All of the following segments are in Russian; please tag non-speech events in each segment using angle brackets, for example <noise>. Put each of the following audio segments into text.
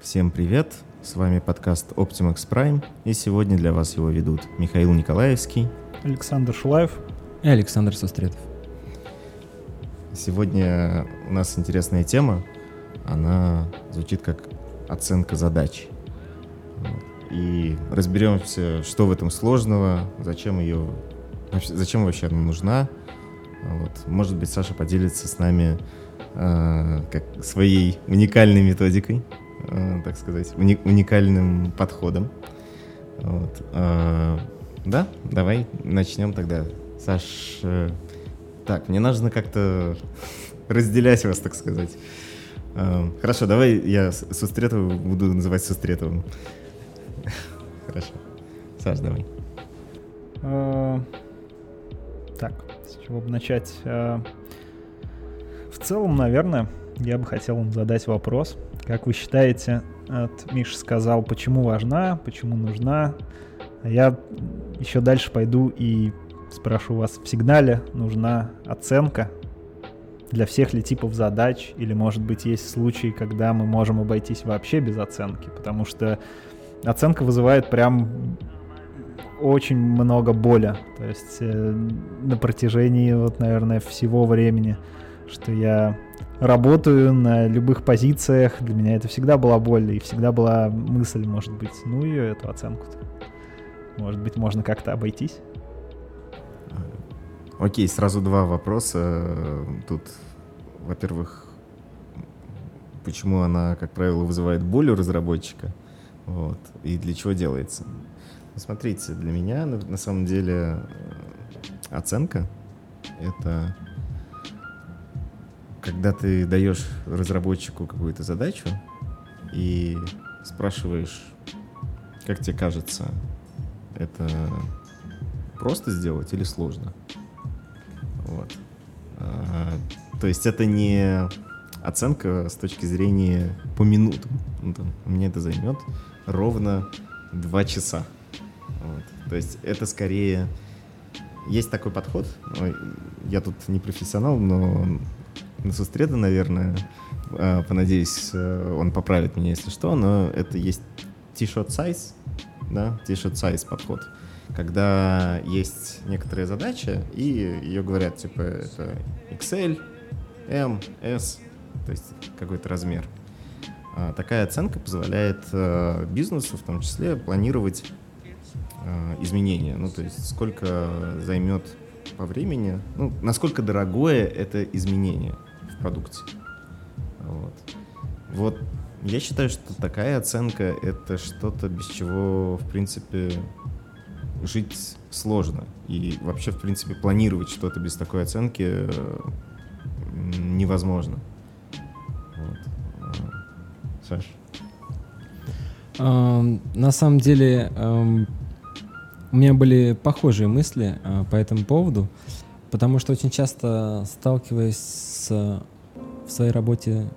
Всем привет! С вами подкаст Optimax Prime, и сегодня для вас его ведут Михаил Николаевский, Александр Шулаев и Александр Сустретов. Сегодня у нас интересная тема, она звучит как оценка задач. И разберемся, что в этом сложного, зачем ее, зачем вообще она нужна. Вот. Может быть, Саша поделится с нами э, как своей уникальной методикой Э, так сказать, уни- уникальным подходом. Вот. А, да, давай начнем тогда. Саш, э, так, мне нужно как-то <laughs> разделять вас, так сказать. А, хорошо, давай я Сустретова буду называть Сустретовым. <laughs> Хорошо. Саш, давай. А, так, с чего бы начать? А, в целом, наверное, я бы хотел вам задать вопрос – как вы считаете, от Миша сказал, почему важна, почему нужна. А я еще дальше пойду и спрошу вас, в сигнале нужна оценка для всех ли типов задач, или, может быть, есть случаи, когда мы можем обойтись вообще без оценки, потому что оценка вызывает прям очень много боли, то есть э, на протяжении, вот, наверное, всего времени, что я работаю на любых позициях, для меня это всегда была боль, и всегда была мысль, может быть, ну и эту оценку-то. Может быть, можно как-то обойтись? Окей, сразу два вопроса. Тут, во-первых, почему она, как правило, вызывает боль у разработчика, вот, и для чего делается. Ну, смотрите, для меня на, на самом деле оценка — это когда ты даешь разработчику какую-то задачу и спрашиваешь, как тебе кажется, это просто сделать или сложно? Вот. А, то есть это не оценка с точки зрения по минутам. Ну, там, мне это займет ровно два часа. Вот. То есть это скорее... Есть такой подход, я тут не профессионал, но на сустреда, наверное. А, понадеюсь, э, он поправит меня, если что, но это есть t-shirt size, да, t-shirt size подход. Когда есть некоторая задача, и ее говорят, типа, это XL, M, S, то есть какой-то размер. А, такая оценка позволяет э, бизнесу, в том числе, планировать э, изменения. Ну, то есть сколько займет по времени, ну, насколько дорогое это изменение продукте. Вот. вот я считаю, что такая оценка — это что-то, без чего, в принципе, жить сложно. И вообще, в принципе, планировать что-то без такой оценки э, невозможно. Вот. А, Саш? На самом деле, у меня были похожие мысли uh, по этому поводу. Потому что очень часто сталкиваясь с, в своей работе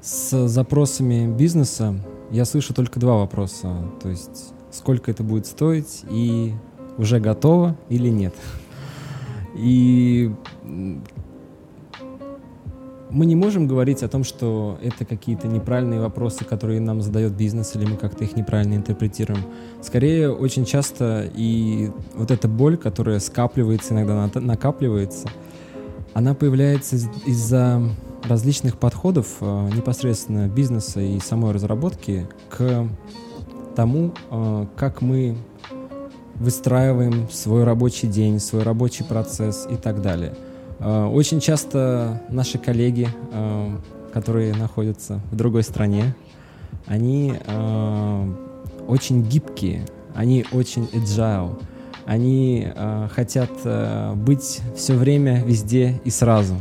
с запросами бизнеса, я слышу только два вопроса. То есть, сколько это будет стоить и уже готово или нет. И мы не можем говорить о том, что это какие-то неправильные вопросы, которые нам задает бизнес, или мы как-то их неправильно интерпретируем. Скорее, очень часто и вот эта боль, которая скапливается, иногда накапливается, она появляется из-за различных подходов э, непосредственно бизнеса и самой разработки к тому, э, как мы выстраиваем свой рабочий день, свой рабочий процесс и так далее – Э, очень часто наши коллеги, э, которые находятся в другой стране, они очень гибкие, они очень agile, они хотят быть все время везде и сразу.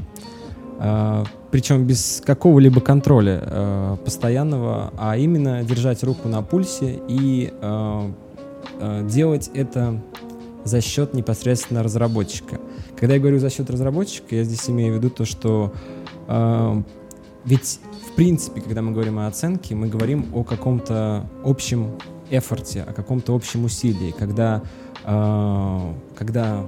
Причем без какого-либо контроля постоянного, а именно держать руку на пульсе и делать это за счет непосредственно разработчика. Когда я говорю за счет разработчика, я здесь имею в виду то, что э, ведь в принципе, когда мы говорим о оценке, мы говорим о каком-то общем эфорте, о каком-то общем усилии, когда, э, когда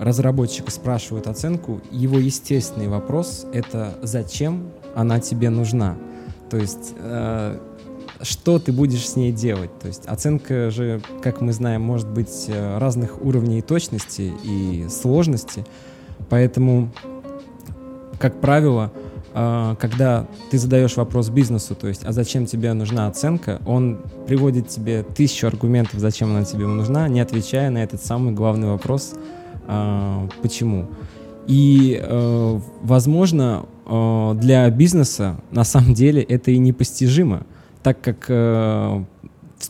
разработчика спрашивают оценку, его естественный вопрос — это «зачем она тебе нужна?» То есть э, что ты будешь с ней делать. То есть оценка же, как мы знаем, может быть э, разных уровней точности и сложности. Поэтому, как правило, э, когда ты задаешь вопрос бизнесу, то есть, а зачем тебе нужна оценка, он приводит тебе тысячу аргументов, зачем она тебе нужна, не отвечая на этот самый главный вопрос, э, почему. И, возможно, для бизнеса на самом деле это и непостижимо так как э,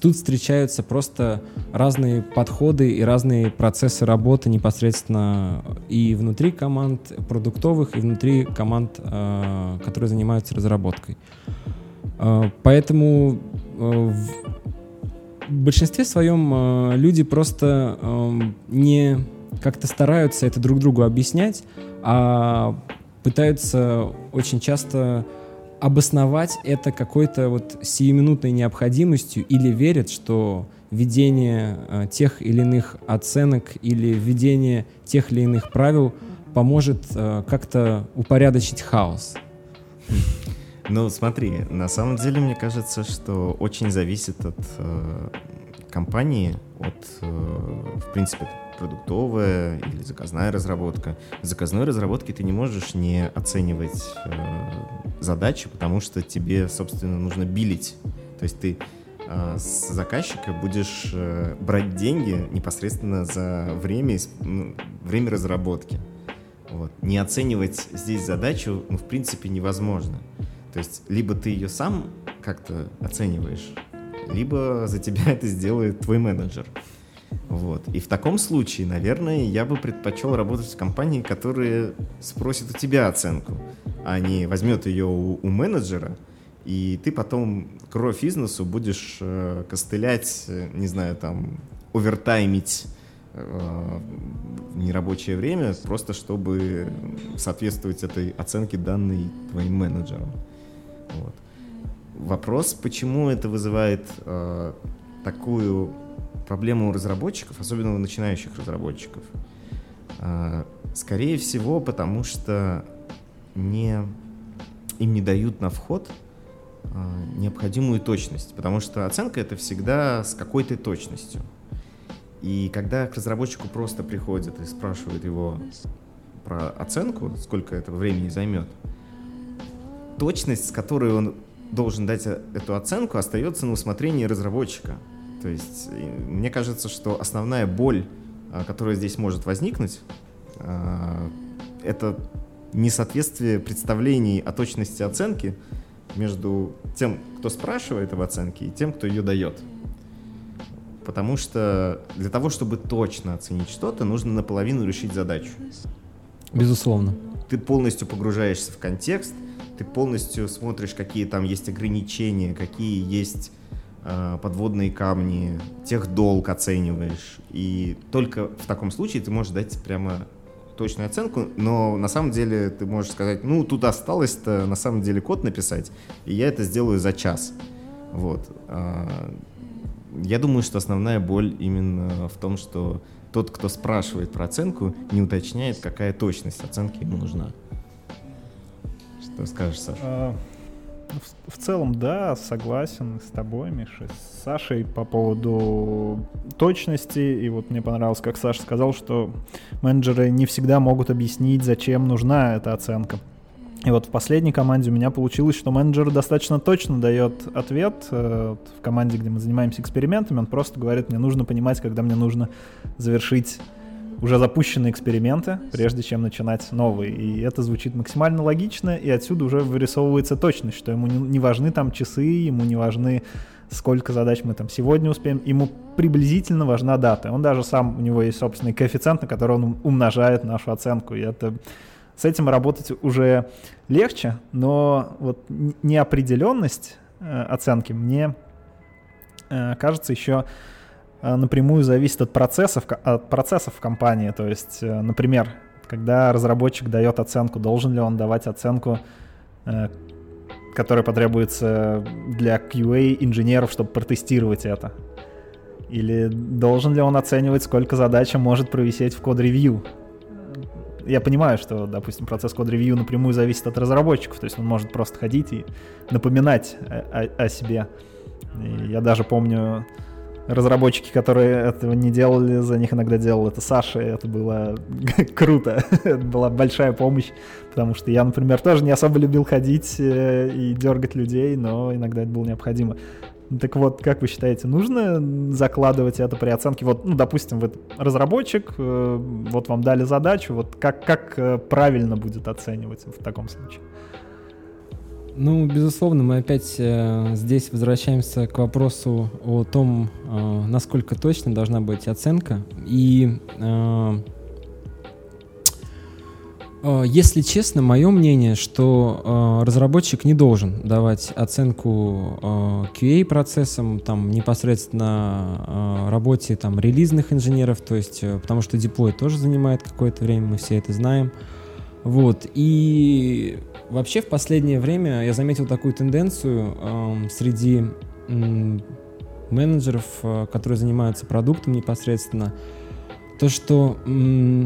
тут встречаются просто разные подходы и разные процессы работы непосредственно и внутри команд продуктовых, и внутри команд, э, которые занимаются разработкой. Э, поэтому э, в большинстве своем э, люди просто э, не как-то стараются это друг другу объяснять, а пытаются очень часто обосновать это какой-то вот сиюминутной необходимостью или верят, что введение э, тех или иных оценок или введение тех или иных правил поможет э, как-то упорядочить хаос. Ну, смотри, на самом деле мне кажется, что очень зависит от э, компании, от, э, в принципе, продуктовая или заказная разработка. В заказной разработке ты не можешь не оценивать э, задачи, потому что тебе, собственно, нужно билить. То есть ты э, с заказчика будешь э, брать деньги непосредственно за время, ну, время разработки. Вот. Не оценивать здесь задачу, ну, в принципе, невозможно. То есть либо ты ее сам как-то оцениваешь, либо за тебя <laughs> это сделает твой менеджер. Вот. И в таком случае, наверное, я бы предпочел работать в компании, которая спросит у тебя оценку, а не возьмет ее у, у менеджера, и ты потом кровь из носу будешь э, костылять, э, не знаю, там, овертаймить э, нерабочее время, просто чтобы соответствовать этой оценке данной твоим менеджерам. Вот. Вопрос, почему это вызывает э, такую проблема у разработчиков, особенно у начинающих разработчиков. А, скорее всего, потому что не, им не дают на вход а, необходимую точность, потому что оценка это всегда с какой-то точностью. И когда к разработчику просто приходят и спрашивают его про оценку, сколько этого времени займет, точность, с которой он должен дать э, эту оценку, остается на усмотрении разработчика. То есть мне кажется, что основная боль, а, которая здесь может возникнуть, а, это несоответствие представлений о точности оценки между тем, кто спрашивает об оценке, и тем, кто ее дает. Потому что для того, чтобы точно оценить что-то, нужно наполовину решить задачу. Безусловно. Ты полностью погружаешься в контекст, ты полностью смотришь, какие там есть ограничения, какие есть подводные камни, тех долг оцениваешь. И только в таком случае ты можешь дать прямо точную оценку, но на самом деле ты можешь сказать, ну, тут осталось-то на самом деле код написать, и я это сделаю за час. Вот. А, я думаю, что основная боль именно в том, что тот, кто спрашивает про оценку, не уточняет, какая точность оценки ему нужна. Что скажешь, Саша? В, в целом, да, согласен с тобой, Миша, с Сашей по поводу точности. И вот мне понравилось, как Саша сказал, что менеджеры не всегда могут объяснить, зачем нужна эта оценка. И вот в последней команде у меня получилось, что менеджер достаточно точно дает ответ. Э, в команде, где мы занимаемся экспериментами, он просто говорит, мне нужно понимать, когда мне нужно завершить уже запущенные эксперименты, прежде чем начинать новые. И это звучит максимально логично, и отсюда уже вырисовывается точность, что ему не, важны там часы, ему не важны сколько задач мы там сегодня успеем, ему приблизительно важна дата. Он даже сам, у него есть собственный коэффициент, на который он умножает нашу оценку, и это с этим работать уже легче, но вот неопределенность э, оценки мне э, кажется еще напрямую зависит от процессов, от процессов в компании. То есть, э, например, когда разработчик дает оценку, должен ли он давать оценку э, который потребуется для QA инженеров, чтобы протестировать это? Или должен ли он оценивать, сколько задача может провисеть в код-ревью? Я понимаю, что, допустим, процесс код-ревью напрямую зависит от разработчиков, то есть он может просто ходить и напоминать о, о, о себе. И я даже помню, разработчики, которые этого не делали, за них иногда делал это Саша, и это было <laughs> круто, это была большая помощь, потому что я, например, тоже не особо любил ходить э, и дергать людей, но иногда это было необходимо. Так вот, как вы считаете, нужно закладывать это при оценке? Вот, ну, допустим, вы разработчик, э, вот вам дали задачу, вот как, как э, правильно будет оценивать в таком случае? Ну, безусловно, мы опять э, здесь возвращаемся к вопросу о том, э, насколько точно должна быть оценка. И, э, э, если честно, мое мнение, что э, разработчик не должен давать оценку э, QA-процессам, там, непосредственно э, работе там, релизных инженеров, то есть, э, потому что деплой тоже занимает какое-то время, мы все это знаем. Вот, и Вообще в последнее время я заметил такую тенденцию э, среди э, менеджеров, э, которые занимаются продуктом непосредственно, то что э,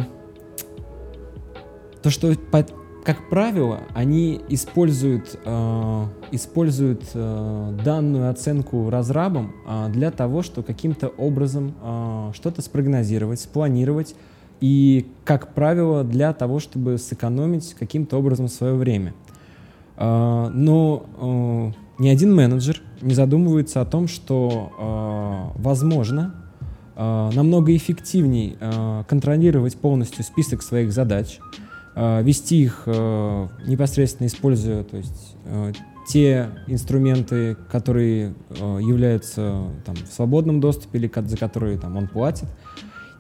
то что по, как правило они используют э, используют э, данную оценку разрабом э, для того, чтобы каким-то образом э, что-то спрогнозировать, спланировать и, как правило, для того, чтобы сэкономить каким-то образом свое время. А, но а, ни один менеджер не задумывается о том, что, а, возможно, намного эффективнее контролировать полностью список своих задач, вести их непосредственно используя то есть, те инструменты, которые являются там, в свободном доступе или за которые там, он платит,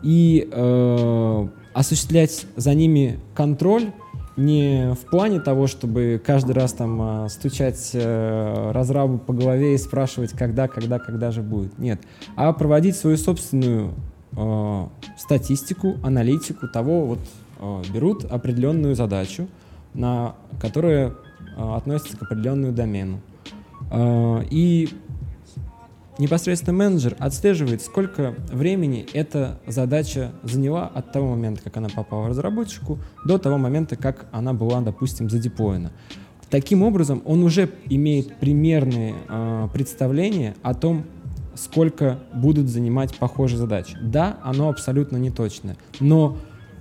и э, осуществлять за ними контроль не в плане того, чтобы каждый раз там а, стучать э, разрабу по голове и спрашивать, когда, когда, когда же будет. Нет. А проводить свою собственную э, статистику, аналитику того, вот э, берут определенную задачу, на, которая э, относится к определенному домену. Э, и непосредственно менеджер отслеживает, сколько времени эта задача заняла от того момента, как она попала разработчику, до того момента, как она была, допустим, задеплоена. Таким образом, он уже имеет примерные э, представления о том, сколько будут занимать похожие задачи. Да, оно абсолютно не точное, но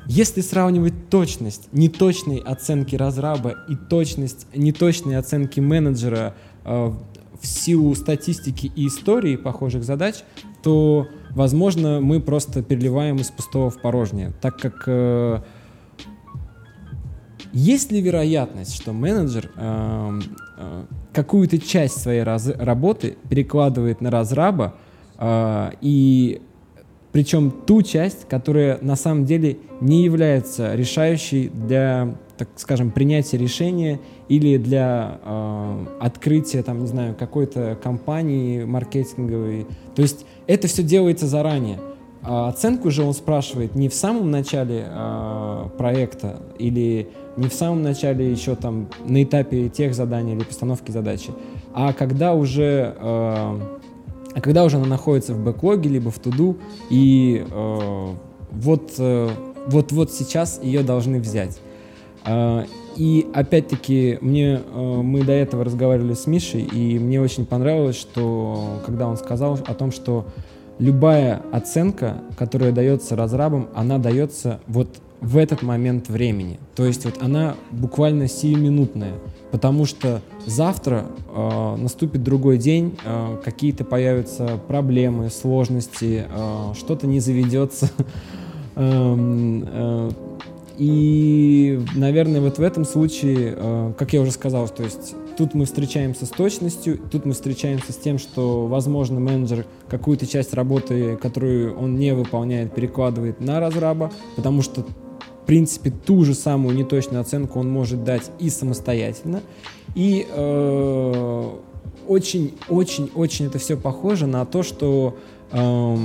если сравнивать точность неточной оценки разраба и точность неточной оценки менеджера э, в силу статистики и истории похожих задач, то, возможно, мы просто переливаем из пустого в порожнее, так как э, есть ли вероятность, что менеджер э, э, какую-то часть своей раз работы перекладывает на разраба э, и причем ту часть, которая на самом деле не является решающей для, так скажем, принятия решения или для э, открытия, там, не знаю, какой-то компании маркетинговой. То есть это все делается заранее. А оценку же он спрашивает не в самом начале э, проекта или не в самом начале еще там на этапе тех заданий или постановки задачи, а когда уже э, а когда уже она находится в бэклоге, либо в туду, и э, вот, э, вот, вот сейчас ее должны взять. Э, и опять-таки мне, э, мы до этого разговаривали с Мишей, и мне очень понравилось, что когда он сказал о том, что любая оценка, которая дается разрабам, она дается вот в этот момент времени. То есть вот она буквально сиюминутная, потому что завтра э, наступит другой день, э, какие-то появятся проблемы, сложности, э, что-то не заведется. <laughs> Эм, э, и, наверное, вот в этом случае, э, как я уже сказал, то есть тут мы встречаемся с точностью, тут мы встречаемся с тем, что, возможно, менеджер какую-то часть работы, которую он не выполняет, перекладывает на разраба, потому что в принципе, ту же самую неточную оценку он может дать и самостоятельно. И очень-очень-очень э, это все похоже на то, что э,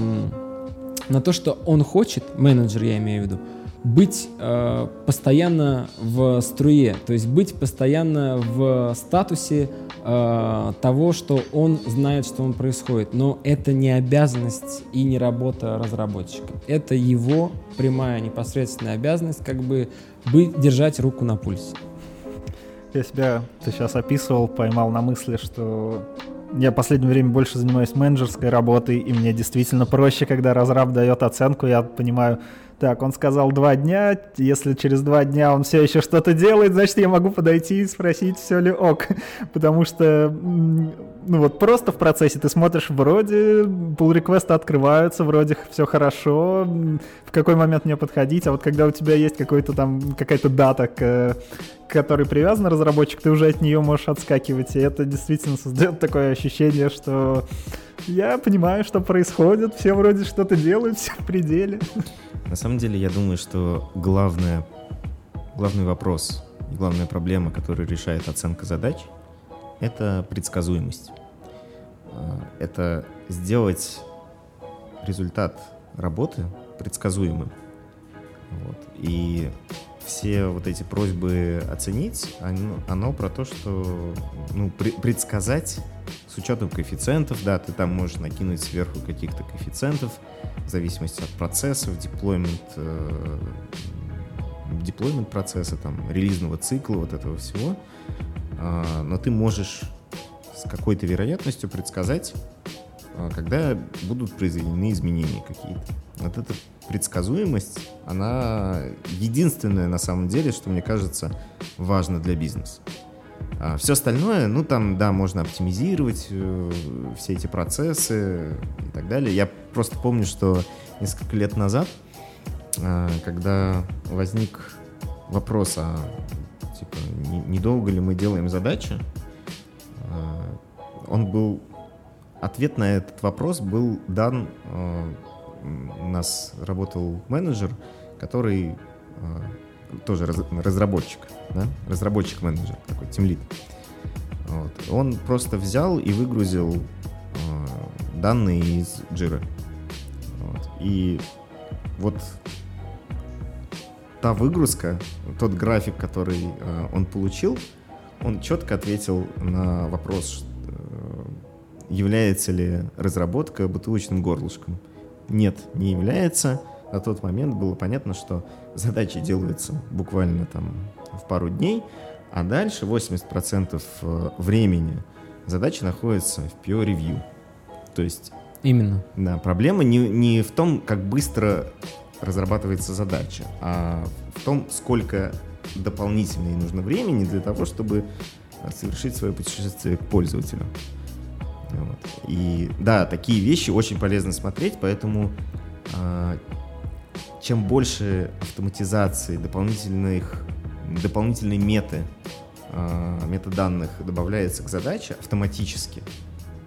на то, что он хочет, менеджер я имею в виду, быть э, постоянно в струе, то есть быть постоянно в статусе э, того, что он знает, что он происходит. Но это не обязанность и не работа разработчика. Это его прямая непосредственная обязанность как бы быть, держать руку на пульсе. Я себя, ты сейчас описывал, поймал на мысли, что я в последнее время больше занимаюсь менеджерской работой, и мне действительно проще, когда разраб дает оценку, я понимаю, так, он сказал два дня, если через два дня он все еще что-то делает, значит, я могу подойти и спросить, все ли ок. <laughs> Потому что, ну вот, просто в процессе ты смотришь, вроде pull реквесты открываются, вроде все хорошо, в какой момент мне подходить, а вот когда у тебя есть какой-то там, какая-то дата, к, к которой привязан разработчик, ты уже от нее можешь отскакивать, и это действительно создает такое ощущение, что я понимаю, что происходит, все вроде что-то делают, все в пределе. На самом деле, я думаю, что главное, главный вопрос главная проблема, которую решает оценка задач, это предсказуемость. А, это сделать результат работы предсказуемым. Вот. И все вот эти просьбы оценить, оно, оно про то, что ну, предсказать с учетом коэффициентов, да, ты там можешь накинуть сверху каких-то коэффициентов, в зависимости от процессов, деплоймент, э, деплоймент процесса, там, релизного цикла, вот этого всего. Э, но ты можешь с какой-то вероятностью предсказать, э, когда будут произведены изменения какие-то. Вот эта предсказуемость, она единственная на самом деле, что мне кажется важно для бизнеса. А все остальное, ну там, да, можно оптимизировать э, все эти процессы и так далее. Я просто помню, что несколько лет назад, э, когда возник вопрос, а типа, недолго ли мы делаем задачи, э, он был, ответ на этот вопрос был дан, э, у нас работал менеджер, который э, тоже раз, разработчик, да? разработчик-менеджер, такой тимлит. Вот. Он просто взял и выгрузил э, данные из Jira. Вот. И вот та выгрузка, тот график, который э, он получил, он четко ответил на вопрос, является ли разработка бутылочным горлышком. Нет, не является на тот момент было понятно, что задачи делаются буквально там в пару дней, а дальше 80% э, времени задачи находятся в peer review. То есть... Именно. Да, проблема не, не в том, как быстро разрабатывается задача, а в том, сколько дополнительно нужно времени для того, чтобы совершить свое путешествие к пользователю. Вот. И да, такие вещи очень полезно смотреть, поэтому э, чем больше автоматизации, дополнительных, дополнительной меты, э, метаданных добавляется к задаче автоматически,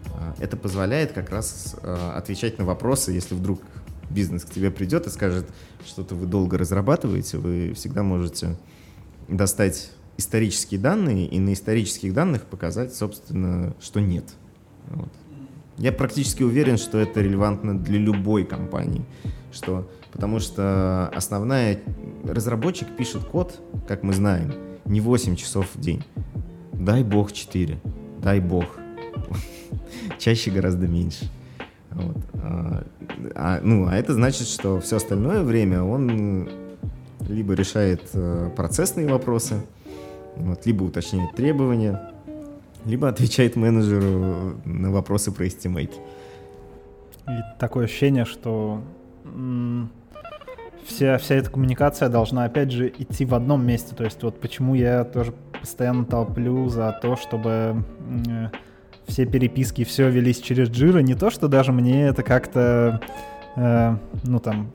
э, это позволяет как раз э, отвечать на вопросы, если вдруг бизнес к тебе придет и скажет, что-то вы долго разрабатываете, вы всегда можете достать исторические данные и на исторических данных показать, собственно, что нет. Вот. Я практически уверен, что это релевантно для любой компании, что Потому что основная... Разработчик пишет код, как мы знаем, не 8 часов в день. Дай бог 4. Дай бог. <laughs> Чаще гораздо меньше. Вот. А, а, ну, а это значит, что все остальное время он либо решает э, процессные вопросы, вот, либо уточняет требования, либо отвечает менеджеру на вопросы про estimate. И такое ощущение, что вся, вся эта коммуникация должна, опять же, идти в одном месте. То есть вот почему я тоже постоянно толплю за то, чтобы э, все переписки, все велись через Jira. Не то, что даже мне это как-то, э, ну там,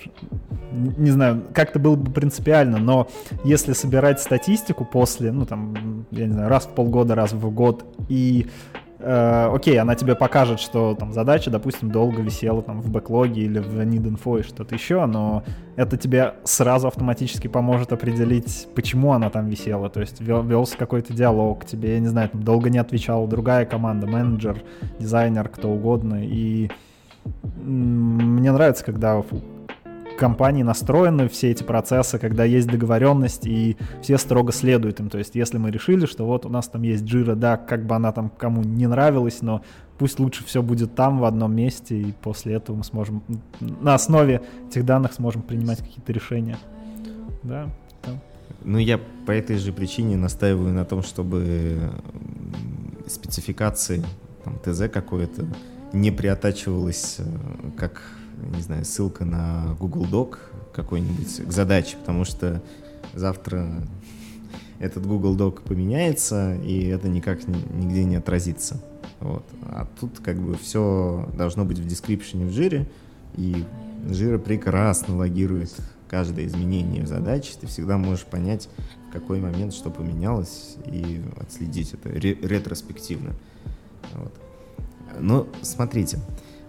не знаю, как-то было бы принципиально, но если собирать статистику после, ну там, я не знаю, раз в полгода, раз в год, и э, окей, она тебе покажет, что там задача, допустим, долго висела там в бэклоге или в need-info и что-то еще, но это тебе сразу автоматически поможет определить, почему она там висела. То есть вел, велся какой-то диалог, тебе, я не знаю, там долго не отвечала другая команда, менеджер, дизайнер, кто угодно. И мне нравится, когда компании настроены все эти процессы, когда есть договоренность и все строго следуют им. То есть если мы решили, что вот у нас там есть Jira, да, как бы она там кому не нравилась, но пусть лучше все будет там в одном месте, и после этого мы сможем на основе этих данных сможем принимать какие-то решения. Да. да. Ну, я по этой же причине настаиваю на том, чтобы спецификации, там, ТЗ какое-то, не приотачивалось э, как не знаю, ссылка на Google Doc какой-нибудь к задаче, потому что завтра этот Google Doc поменяется, и это никак нигде не отразится. Вот. А тут как бы все должно быть в description в жире, и жира прекрасно логирует каждое изменение в задаче. Ты всегда можешь понять, в какой момент что поменялось, и отследить это ретроспективно. Вот. Но смотрите,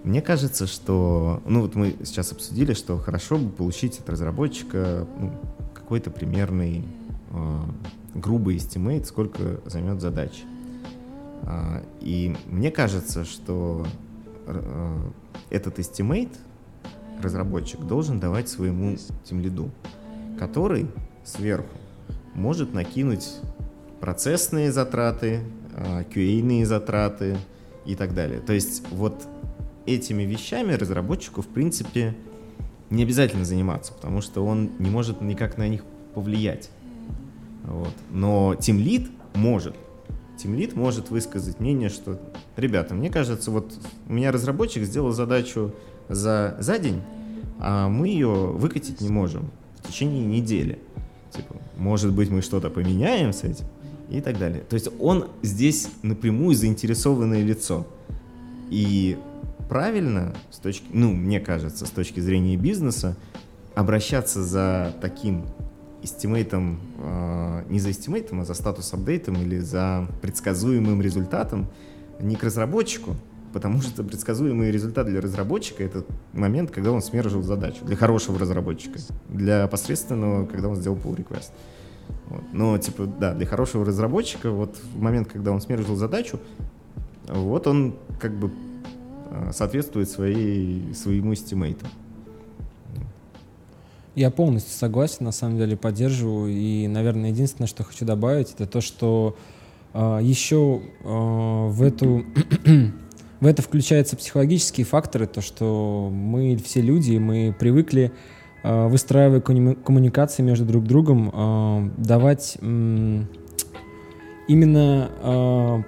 мне кажется, что, ну вот мы сейчас обсудили, что хорошо бы получить от разработчика ну, какой-то примерный э, грубый estimate, сколько займет задач. Э, и мне кажется, что э, этот estimate разработчик должен давать своему тимлиду, который сверху может накинуть процессные затраты, QA-ные затраты и так далее. То есть вот этими вещами разработчику, в принципе, не обязательно заниматься, потому что он не может никак на них повлиять. Вот. Но Team Lead может. Team Lead может высказать мнение, что, ребята, мне кажется, вот у меня разработчик сделал задачу за, за день, а мы ее выкатить не можем в течение недели. Типа, может быть, мы что-то поменяем с этим и так далее. То есть он здесь напрямую заинтересованное лицо. И правильно, с точки, ну, мне кажется, с точки зрения бизнеса, обращаться за таким эстимейтом, э, не за эстимейтом, а за статус-апдейтом или за предсказуемым результатом не к разработчику, потому что предсказуемый результат для разработчика — это момент, когда он смержил задачу, для хорошего разработчика, для посредственного, когда он сделал pull request. Вот. Но, типа, да, для хорошего разработчика, вот в момент, когда он смержил задачу, вот он как бы Э, соответствует своей, своему стимейту. Я полностью согласен, на самом деле поддерживаю. И, наверное, единственное, что хочу добавить, это то, что э, еще э, в эту <clears throat> в это включаются психологические факторы, то, что мы все люди, мы привыкли, выстраивая коммуникации между друг другом, э, давать э, именно э,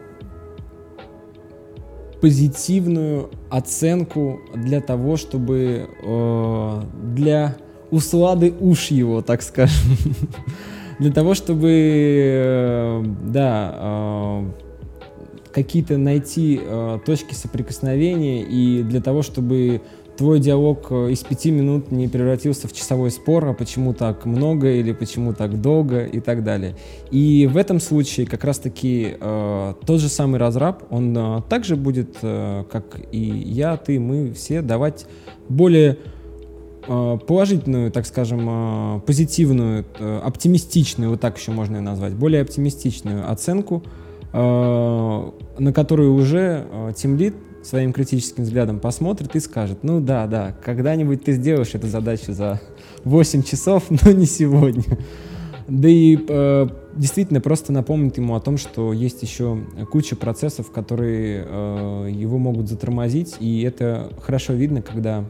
позитивную оценку для того, чтобы э, для услады уж его, так скажем, <laughs> для того, чтобы, э, да, э, какие-то найти э, точки соприкосновения и для того, чтобы твой диалог э, из пяти минут не превратился в часовой спор, а почему так много или почему так долго и так далее. И в этом случае как раз-таки э, тот же самый разраб, он э, также будет, э, как и я, ты, мы все, давать более э, положительную, так скажем, э, позитивную, оптимистичную, вот так еще можно ее назвать, более оптимистичную оценку, на которую уже Lead своим критическим взглядом посмотрит и скажет, ну да, да, когда-нибудь ты сделаешь эту задачу за 8 часов, <laughs> но не сегодня. Да и э, действительно просто напомнит ему о том, что есть еще куча процессов, которые э, его могут затормозить, и это хорошо видно, когда,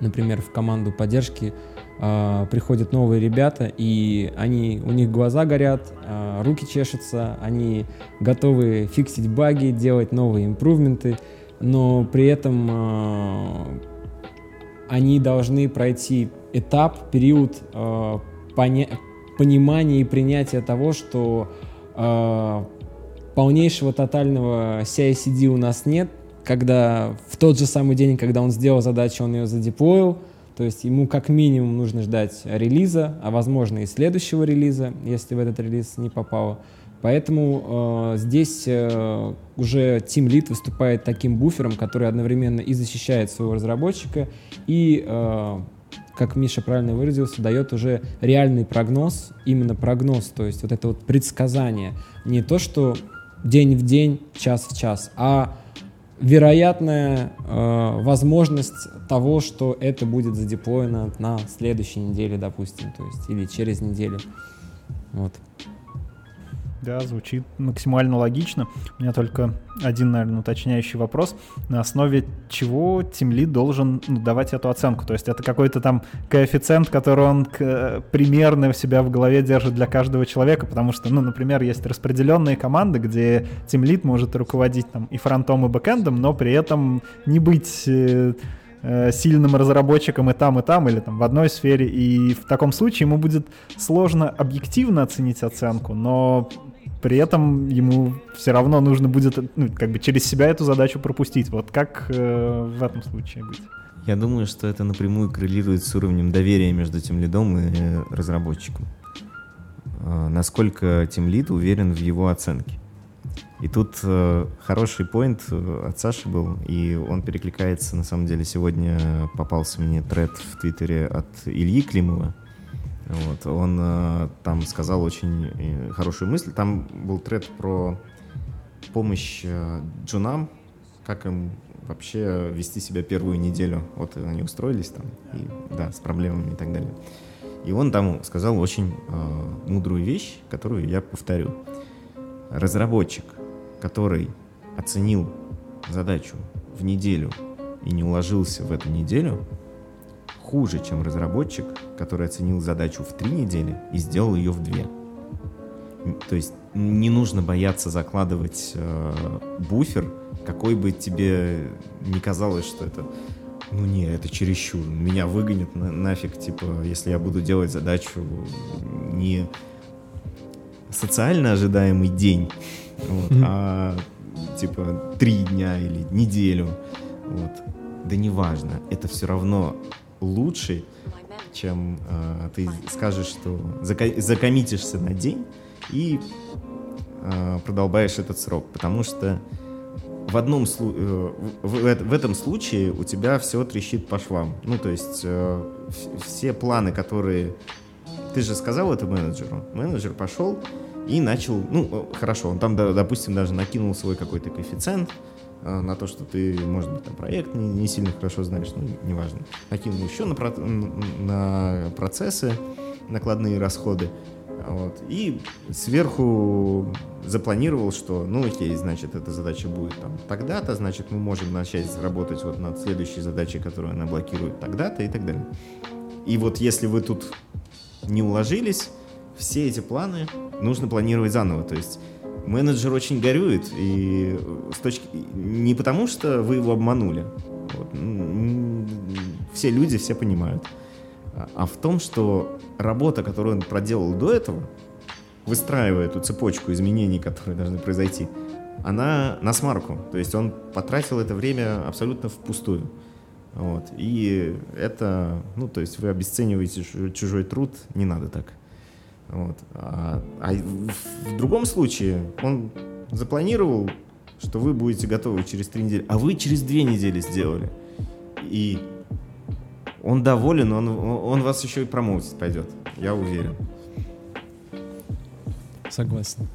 например, в команду поддержки э, приходят новые ребята, и они, у них глаза горят, э, руки чешутся, они готовы фиксить баги, делать новые импрувменты, но при этом э, они должны пройти этап, период э, поня понимания и принятия того, что э, полнейшего тотального CI-CD у нас нет, когда в тот же самый день, когда он сделал задачу, он ее задеплоил, то есть ему как минимум нужно ждать релиза, а возможно и следующего релиза, если в этот релиз не попало. Поэтому э, здесь э, уже Team Lead выступает таким буфером, который одновременно и защищает своего разработчика, и, э, как Миша правильно выразился, дает уже реальный прогноз, именно прогноз, то есть вот это вот предсказание. Не то, что день в день, час в час, а вероятная э, возможность того, что это будет задеплоено на следующей неделе, допустим, то есть или через неделю. Вот. Да, звучит максимально логично. У меня только один, наверное, уточняющий вопрос. На основе чего тимлид должен давать эту оценку? То есть это какой-то там коэффициент, который он к, примерно в себя в голове держит для каждого человека, потому что, ну, например, есть распределенные команды, где тимлид может руководить там и фронтом, и бэкэндом, но при этом не быть э, э, сильным разработчиком и там, и там, или там в одной сфере. И в таком случае ему будет сложно объективно оценить оценку, но при этом ему все равно нужно будет ну, как бы через себя эту задачу пропустить. Вот как э, в этом случае быть? Я думаю, что это напрямую коррелирует с уровнем доверия между тем лидом и разработчиком. Э, насколько тем лид уверен в его оценке. И тут э, хороший поинт э, от Саши был, и он перекликается, на самом деле, сегодня попался мне тред в Твиттере от Ильи Климова, вот, он э, там сказал очень э, хорошую мысль. Там был тред про помощь э, джунам, как им вообще вести себя первую неделю. Вот они устроились там, и, да, с проблемами и так далее. И он там сказал очень э, мудрую вещь, которую я повторю. Разработчик, который оценил задачу в неделю и не уложился в эту неделю, хуже, чем разработчик, который оценил задачу в три недели и сделал ее в две. То есть не нужно бояться закладывать э, буфер, какой бы тебе не казалось, что это ну не, это чересчур. Меня выгонят на, нафиг, типа, если я буду делать задачу не социально ожидаемый день, вот, mm-hmm. а типа три дня или неделю. Вот. Да неважно, это все равно лучше, чем э, ты скажешь, что зако- закоммитишься на день и э, продолбаешь этот срок. Потому что в, одном слу- э, в, в, этом случае у тебя все трещит по швам. Ну, то есть э, все планы, которые... Ты же сказал это менеджеру. Менеджер пошел и начал... Ну, хорошо, он там, допустим, даже накинул свой какой-то коэффициент, Э, на то, что ты, может быть, там проект не, не сильно хорошо знаешь, ну, неважно. Накинул еще на, про, на процессы, накладные расходы. Вот. И сверху запланировал, что, ну окей, значит, эта задача будет там тогда-то, значит, мы можем начать работать вот над следующей задачей, которую она блокирует тогда-то и так далее. И вот если вы тут не уложились, все эти планы нужно планировать заново. То есть менеджер очень горюет, и с точки... не потому, что вы его обманули. Вот. Все люди все понимают. А в том, что работа, которую он проделал до этого, выстраивая эту цепочку изменений, которые должны произойти, она на смарку. То есть он потратил это время абсолютно впустую. Вот. И это, ну, то есть вы обесцениваете чужой труд, не надо так. Вот. А, а в другом случае он запланировал, что вы будете готовы через три недели, а вы через две недели сделали. И он доволен, он, он вас еще и промоутить пойдет, я уверен. Согласен.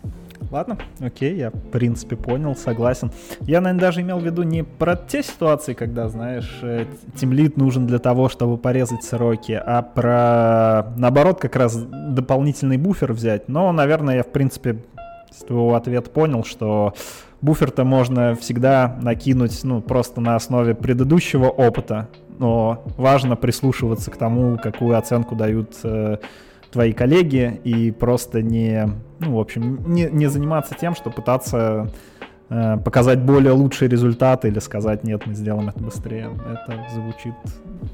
Ладно, окей, я в принципе понял, согласен. Я, наверное, даже имел в виду не про те ситуации, когда, знаешь, э, тимлит нужен для того, чтобы порезать сроки, а про, наоборот, как раз дополнительный буфер взять. Но, наверное, я, в принципе, с твоего ответа понял, что буфер-то можно всегда накинуть, ну, просто на основе предыдущего опыта, но важно прислушиваться к тому, какую оценку дают э, твои коллеги и просто не, ну, в общем, не, не заниматься тем, что пытаться э, показать более лучшие результаты или сказать, нет, мы сделаем это быстрее. Это звучит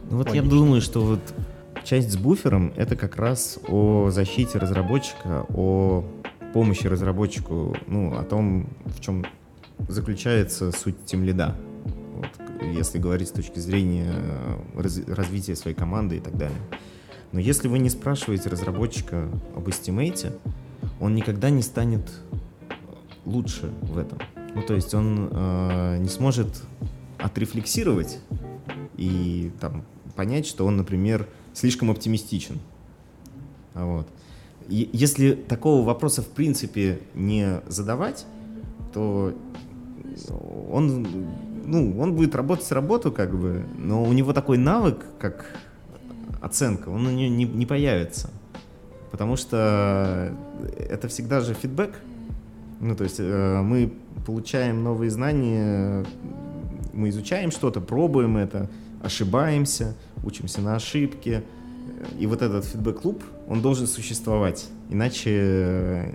Ну вот логично. я думаю, что вот часть с буфером — это как раз о защите разработчика, о помощи разработчику, ну, о том, в чем заключается суть тем лида. Вот, если говорить с точки зрения раз, развития своей команды и так далее. Но если вы не спрашиваете разработчика об эстимейте, он никогда не станет лучше в этом. Ну, то есть он э, не сможет отрефлексировать и там понять, что он, например, слишком оптимистичен. Вот. И если такого вопроса в принципе не задавать, то он ну, он будет работать работу, как бы, но у него такой навык, как оценка, он у него не, не появится. Потому что это всегда же фидбэк. Ну, то есть э, мы получаем новые знания, мы изучаем что-то, пробуем это, ошибаемся, учимся на ошибке. И вот этот фидбэк-клуб, он должен существовать. Иначе э,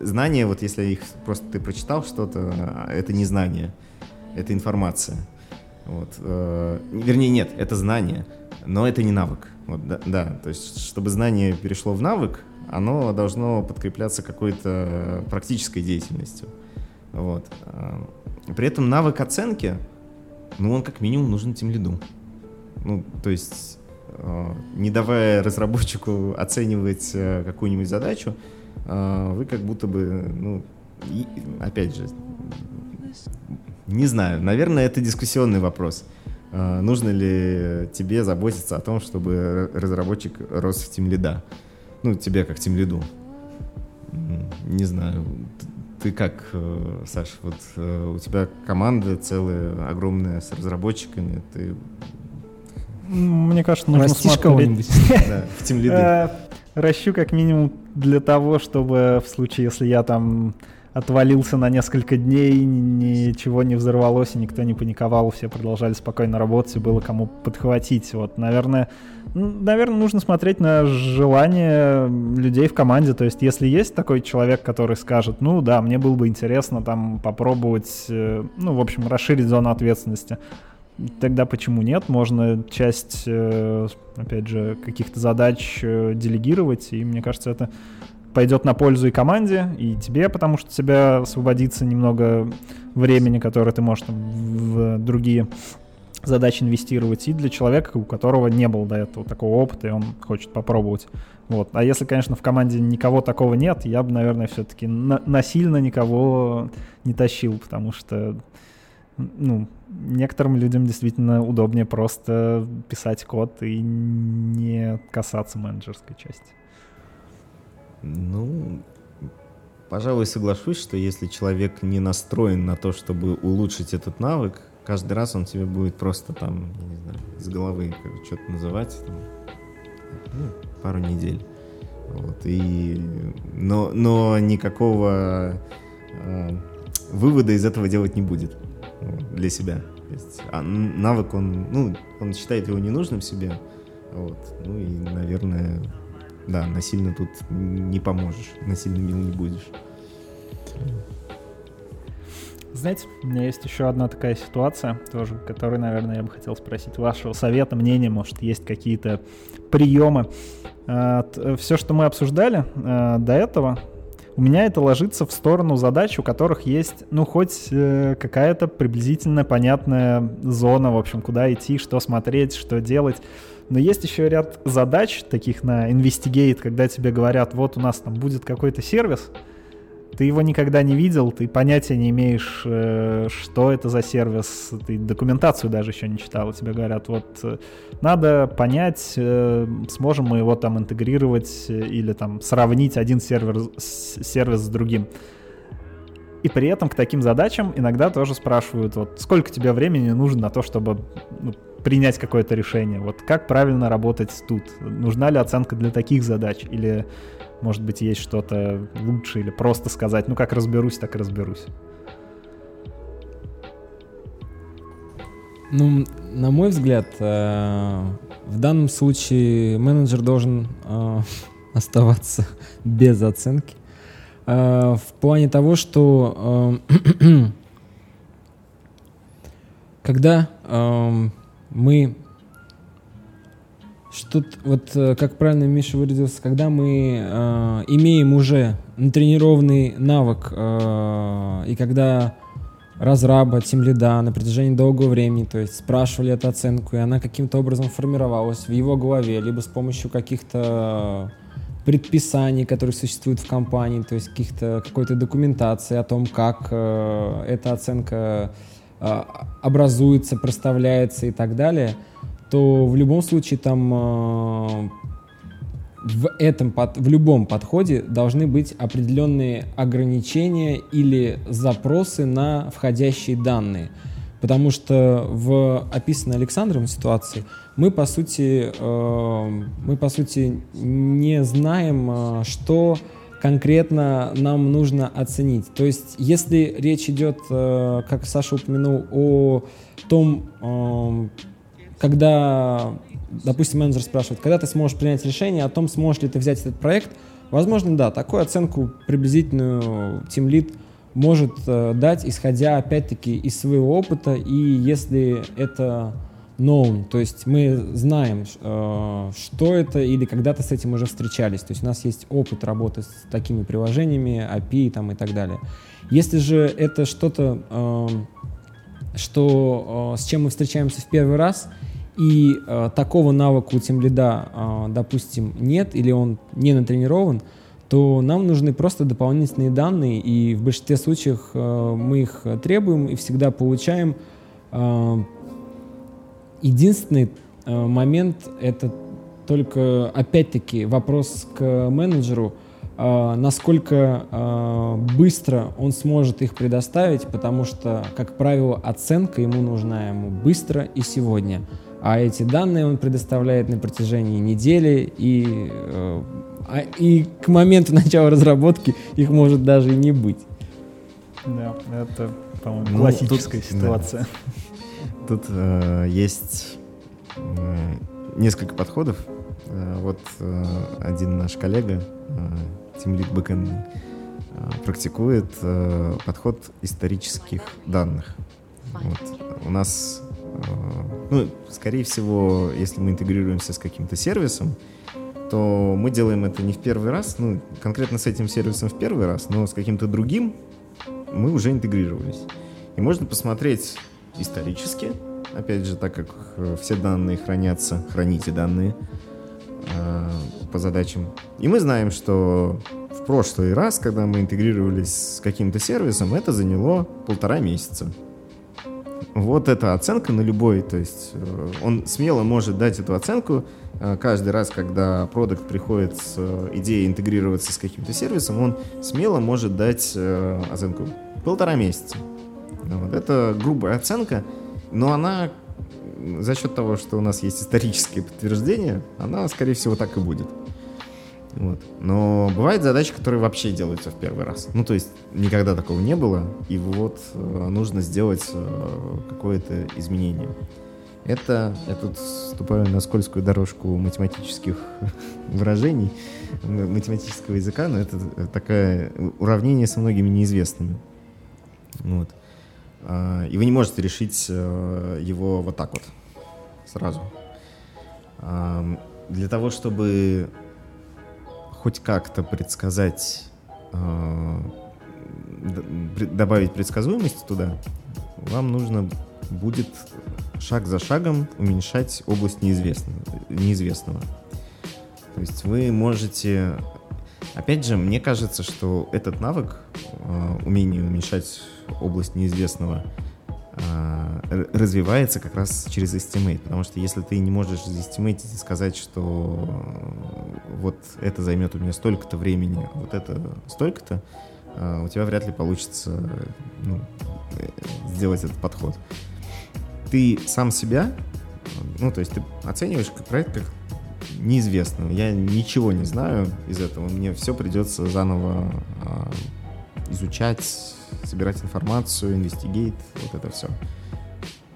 знания, вот если их просто ты прочитал что-то, это не знание, это информация. Вот. Э, вернее, нет, это знание, но это не навык. Вот, да, да, то есть, чтобы знание перешло в навык, оно должно подкрепляться какой-то практической деятельностью. Вот. А, при этом навык оценки, ну, он как минимум нужен тем лиду. Ну, то есть, а, не давая разработчику оценивать э, какую-нибудь задачу, а, вы как будто бы, ну, и, опять же, не знаю, наверное, это дискуссионный вопрос. Нужно ли тебе заботиться о том, чтобы разработчик рос в тим лида? Ну, тебе как тим лиду. Не знаю. Ты как, э, Саш, вот э, у тебя команда целая, огромная, с разработчиками, ты... Мне кажется, нужно Растишь смотреть... кого-нибудь. <laughs> Да, в тим лиды. Э, Ращу как минимум для того, чтобы в случае, если я там отвалился на несколько дней, ничего не взорвалось, и никто не паниковал, все продолжали спокойно работать, и было кому подхватить. Вот, наверное, наверное, нужно смотреть на желание людей в команде. То есть, если есть такой человек, который скажет, ну да, мне было бы интересно там попробовать, э, ну, в общем, расширить зону ответственности, тогда почему нет? Можно часть, э, опять же, каких-то задач э, делегировать, и мне кажется, это пойдет на пользу и команде, и тебе, потому что тебя освободится немного времени, которое ты можешь там, в другие задачи инвестировать, и для человека, у которого не было до этого такого опыта, и он хочет попробовать. Вот. А если, конечно, в команде никого такого нет, я бы, наверное, все-таки на- насильно никого не тащил, потому что ну, некоторым людям действительно удобнее просто писать код и не касаться менеджерской части. Ну, пожалуй, соглашусь, что если человек не настроен на то, чтобы улучшить этот навык, каждый раз он тебе будет просто там, я не знаю, с головы что-то называть, там, ну, пару недель. Вот, и, но, но никакого э, вывода из этого делать не будет вот, для себя. То есть, а навык, он, ну, он считает его ненужным себе, вот, ну и, наверное, да, насильно тут не поможешь, насильно мил не будешь. Знаете, у меня есть еще одна такая ситуация, тоже, которой, наверное, я бы хотел спросить вашего совета, мнения, может, есть какие-то приемы. Все, что мы обсуждали э, до этого, у меня это ложится в сторону задач, у которых есть, ну, хоть э, какая-то приблизительно понятная зона, в общем, куда идти, что смотреть, что делать. Но есть еще ряд задач, таких на Investigate, когда тебе говорят, вот у нас там будет какой-то сервис, ты его никогда не видел, ты понятия не имеешь, э, что это за сервис, ты документацию даже еще не читал, тебе говорят, вот э, надо понять, э, сможем мы его там интегрировать или там сравнить один сервер, сервис с другим. И при этом к таким задачам иногда тоже спрашивают, вот сколько тебе времени нужно на то, чтобы ну, принять какое-то решение. Вот как правильно работать тут? Нужна ли оценка для таких задач? Или может быть, есть что-то лучше или просто сказать, ну как разберусь, так и разберусь. Ну, на мой взгляд, э, в данном случае менеджер должен э, <laughs> оставаться без оценки. Э, в плане того, что <clears throat> когда мы что вот э, как правильно Миша выразился, когда мы э, имеем уже натренированный навык э, и когда разраба, лида на протяжении долгого времени, то есть спрашивали эту оценку, и она каким-то образом формировалась в его голове, либо с помощью каких-то предписаний, которые существуют в компании, то есть каких-то какой-то документации о том, как э, эта оценка образуется, проставляется и так далее – то в любом случае там э, в этом в любом подходе должны быть определенные ограничения или запросы на входящие данные. Потому что в описанной Александром ситуации мы, по сути, э, мы, по сути, не знаем, что конкретно нам нужно оценить. То есть, если речь идет, э, как Саша упомянул, о том, э, когда, допустим, менеджер спрашивает, когда ты сможешь принять решение о том, сможешь ли ты взять этот проект, возможно, да, такую оценку приблизительную Team Lead может э, дать, исходя, опять-таки, из своего опыта, и если это known, то есть мы знаем, э, что это, или когда-то с этим уже встречались, то есть у нас есть опыт работы с такими приложениями, API там, и так далее. Если же это что-то, э, что, с чем мы встречаемся в первый раз, и такого навыка у тем лида, допустим, нет, или он не натренирован, то нам нужны просто дополнительные данные, и в большинстве случаев э, мы их требуем и всегда получаем. Единственный э, момент — это только, опять-таки, вопрос к менеджеру, э, насколько э, быстро он сможет их предоставить, потому что, как правило, оценка ему нужна ему быстро и сегодня. А эти данные он предоставляет на протяжении недели, и э, а, и к моменту <laughs> начала разработки их может даже и не быть. Да, это, по-моему, ну, классическая тут, ситуация. Да. Тут э, есть э, несколько подходов. Э, вот э, один наш коллега, э, Тимлит Бэкэн, э, практикует э, подход исторических данных. Вот. У нас, э, ну, скорее всего, если мы интегрируемся с каким-то сервисом, то мы делаем это не в первый раз, ну, конкретно с этим сервисом в первый раз, но с каким-то другим мы уже интегрировались. И можно посмотреть исторически, опять же, так как э, все данные хранятся, храните данные э, по задачам. И мы знаем, что в прошлый раз, когда мы интегрировались с каким-то сервисом, это заняло полтора месяца. Вот эта оценка на любой, то есть э, он смело может дать эту оценку э, каждый раз, когда продукт приходит с э, идеей интегрироваться с каким-то сервисом, он смело может дать оценку полтора месяца. Вот. Это грубая оценка, но она за счет того, что у нас есть исторические подтверждения, она, скорее всего, так и будет. Вот. Но бывают задачи, которые вообще делаются в первый раз. Ну, то есть никогда такого не было, и вот э, нужно сделать э, какое-то изменение. Это, я тут ступаю на скользкую дорожку математических <laughs> выражений, математического языка, но это такое уравнение со многими неизвестными. Вот. А, и вы не можете решить э, его вот так вот, сразу. Для того, чтобы хоть как-то предсказать, э, добавить предсказуемости туда, вам нужно будет шаг за шагом уменьшать область неизвестного. неизвестного. То есть вы можете... Опять же, мне кажется, что этот навык, э, умение уменьшать область неизвестного, а, развивается как раз через estimate, потому что если ты не можешь застимейтить и сказать, что э, вот это займет у меня столько-то времени, а вот это столько-то, а, у тебя вряд ли получится ну, э, сделать этот подход. Ты сам себя, ну, то есть ты оцениваешь как проект как неизвестного. Я ничего не знаю из этого, мне все придется заново изучать, собирать информацию, инвестигейт, вот это все.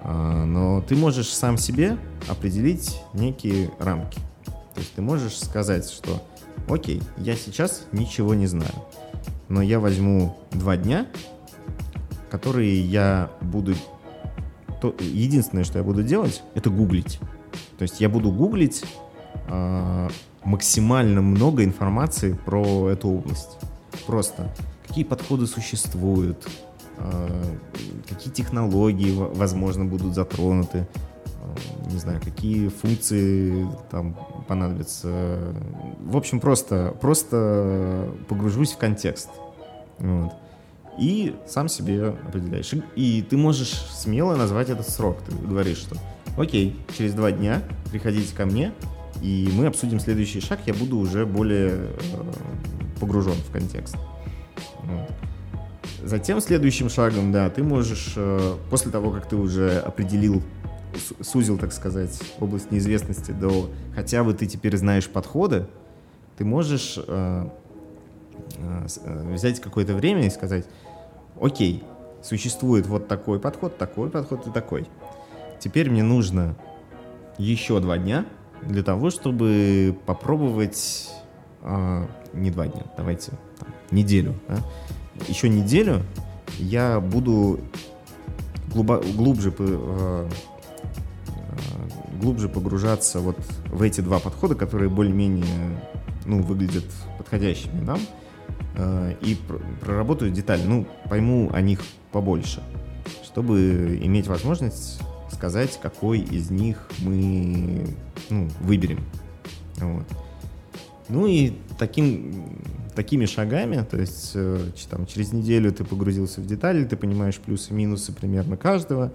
А, но ты можешь сам себе определить некие рамки. То есть ты можешь сказать, что окей, я сейчас ничего не знаю, но я возьму два дня, которые я буду... То, единственное, что я буду делать, это гуглить. То есть я буду гуглить э, максимально много информации про эту область. Просто какие подходы существуют, а, какие технологии, возможно, будут затронуты, а, не знаю, какие функции там понадобятся. В общем, просто, просто погружусь в контекст. Вот. И сам себе определяешь. И ты можешь смело назвать этот срок. Ты говоришь, что окей, через два дня приходите ко мне, и мы обсудим следующий шаг, я буду уже более э, погружен в контекст. Затем следующим шагом, да, ты можешь, э, после того, как ты уже определил, сузил, так сказать, область неизвестности до хотя бы ты теперь знаешь подходы, ты можешь э, э, взять какое-то время и сказать, окей, существует вот такой подход, такой подход и такой. Теперь мне нужно еще два дня для того, чтобы попробовать а, не два дня, давайте там, неделю. да. Еще неделю я буду глубо- глубже, э, э, глубже погружаться вот в эти два подхода, которые более-менее ну, выглядят подходящими нам, э, и пр- проработаю детали, ну, пойму о них побольше, чтобы иметь возможность сказать, какой из них мы ну, выберем. Вот. Ну и таким, такими шагами, то есть э, там, через неделю ты погрузился в детали, ты понимаешь плюсы и минусы примерно каждого,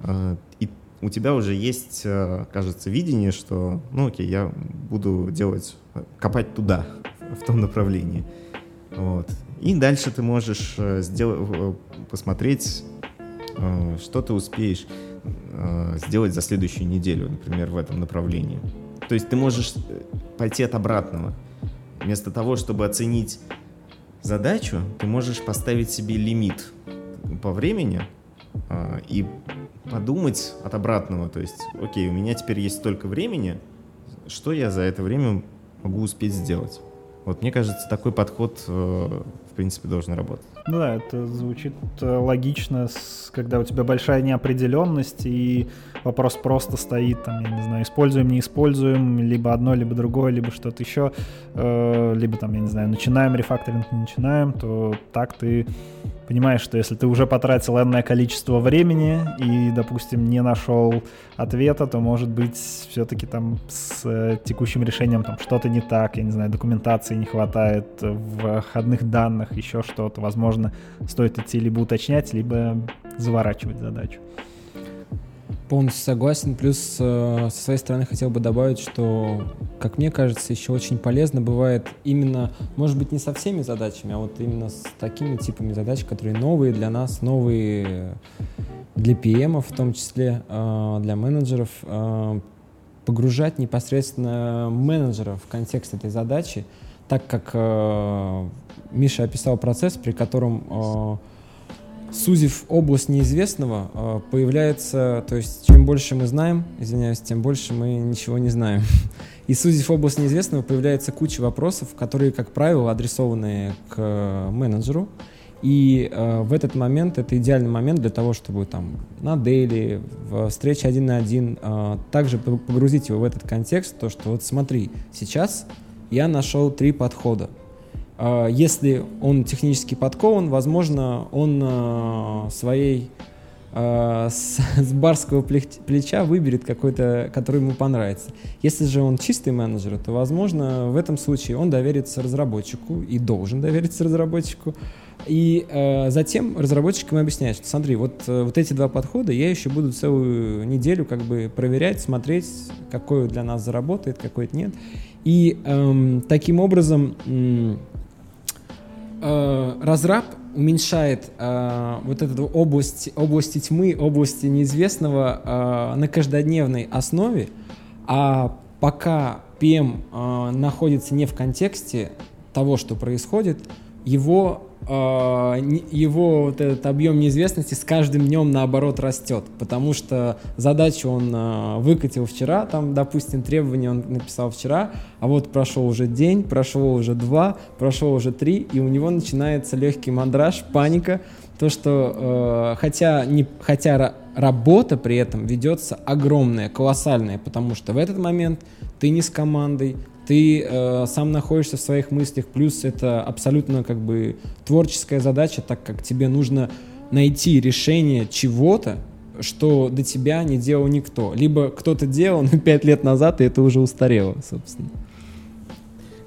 э, и у тебя уже есть, э, кажется, видение, что, ну окей, я буду делать, копать туда, в том направлении. Вот. И дальше ты можешь сделать, посмотреть, что ты успеешь сделать за следующую неделю, например, в этом направлении. То есть ты можешь пойти от обратного. Вместо того, чтобы оценить задачу, ты можешь поставить себе лимит по времени а, и подумать от обратного. То есть, окей, у меня теперь есть столько времени, что я за это время могу успеть сделать. Вот мне кажется, такой подход, э, в принципе, должен работать. Ну да, это звучит э, логично, когда у тебя большая неопределенность, и вопрос просто стоит, там, я не знаю, используем, не используем, либо одно, либо другое, либо что-то еще, э, либо там, я не знаю, начинаем рефакторинг, не начинаем, то так ты понимаешь, что если ты уже потратил энное количество времени и, допустим, не нашел ответа, то, может быть, все-таки там с э, текущим решением там что-то не так, я не знаю, документации не хватает, входных данных, еще что-то. Возможно, стоит идти либо уточнять, либо заворачивать задачу. Полностью согласен. Плюс э, со своей стороны хотел бы добавить, что, как мне кажется, еще очень полезно бывает именно, может быть, не со всеми задачами, а вот именно с такими типами задач, которые новые для нас, новые для PM в том числе, э, для менеджеров, э, погружать непосредственно менеджера в контекст этой задачи, так как э, Миша описал процесс, при котором э, сузив область неизвестного, э, появляется, то есть чем больше мы знаем, извиняюсь, тем больше мы ничего не знаем. <laughs> И сузив область неизвестного, появляется куча вопросов, которые, как правило, адресованы к э, менеджеру. И э, в этот момент это идеальный момент для того, чтобы там на дейли, в встрече один на один, э, также по- погрузить его в этот контекст, то, что вот смотри, сейчас я нашел три подхода. А, Если он технически подкован, возможно, он а, своей а, с, барского плеч- плеча выберет какой-то, который ему понравится. Если же он чистый менеджер, то, возможно, в этом случае он доверится разработчику и должен довериться разработчику. И э, затем разработчикам объясняет, что смотри, вот, э, вот эти два подхода я еще буду целую неделю как бы проверять, смотреть, какой для нас заработает, какой нет. И эм, таким образом м, э, разраб уменьшает э, вот эту область, области тьмы, области неизвестного э, на каждодневной основе, а пока PM э, находится не в контексте того, что происходит, его, не- его вот этот объем неизвестности с каждым днем наоборот растет, потому что задачу он э, выкатил вчера, там, допустим, требования он написал вчера, а вот прошел уже день, прошло уже два, прошло уже три, и у него начинается легкий мандраж, паника, то, что э, хотя, не, хотя ра- работа при этом ведется огромная, колоссальная, потому что в этот момент ты не с командой, ты э, сам находишься в своих мыслях, плюс это абсолютно как бы творческая задача, так как тебе нужно найти решение чего-то, что до тебя не делал никто. Либо кто-то делал, но пять лет назад, и это уже устарело, собственно.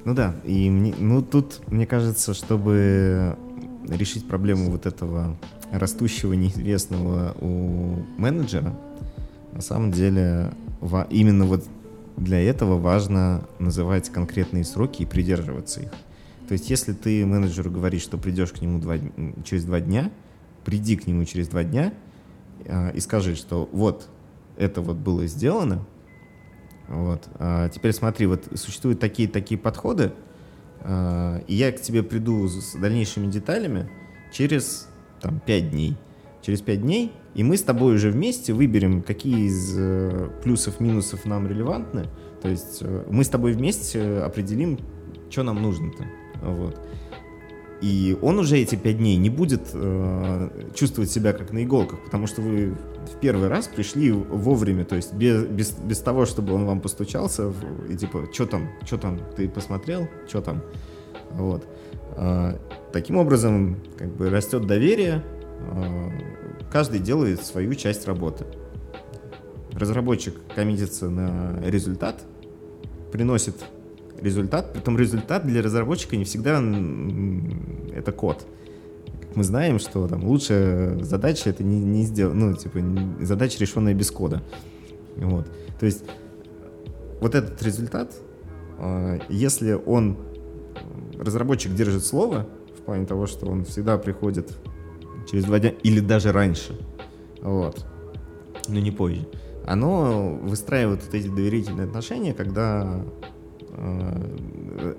Ну да, и мне, ну тут, мне кажется, чтобы решить проблему вот этого растущего неизвестного у менеджера, на самом деле именно вот для этого важно называть конкретные сроки и придерживаться их. То есть, если ты менеджеру говоришь, что придешь к нему два, через два дня, приди к нему через два дня э, и скажи, что вот это вот было сделано, вот. А теперь смотри, вот существуют такие такие подходы, э, и я к тебе приду с дальнейшими деталями через там пять дней. Через пять дней, и мы с тобой уже вместе выберем, какие из э, плюсов, минусов нам релевантны. То есть э, мы с тобой вместе определим, что нам нужно-то. Вот. И он уже эти пять дней не будет э, чувствовать себя как на иголках, потому что вы в первый раз пришли вовремя, то есть без, без, без того, чтобы он вам постучался, и типа, что там, что там, ты посмотрел, что там, вот. Э, таким образом, как бы растет доверие, э, каждый делает свою часть работы. Разработчик коммитится на результат, приносит результат, притом результат для разработчика не всегда это код. Как мы знаем, что там лучшая задача это не, не сделать, ну, типа, задача, решенная без кода. Вот. То есть вот этот результат, а, если он, разработчик держит слово, в плане того, что он всегда приходит через два дня или даже раньше, вот, но не позже, оно выстраивает вот эти доверительные отношения, когда Э,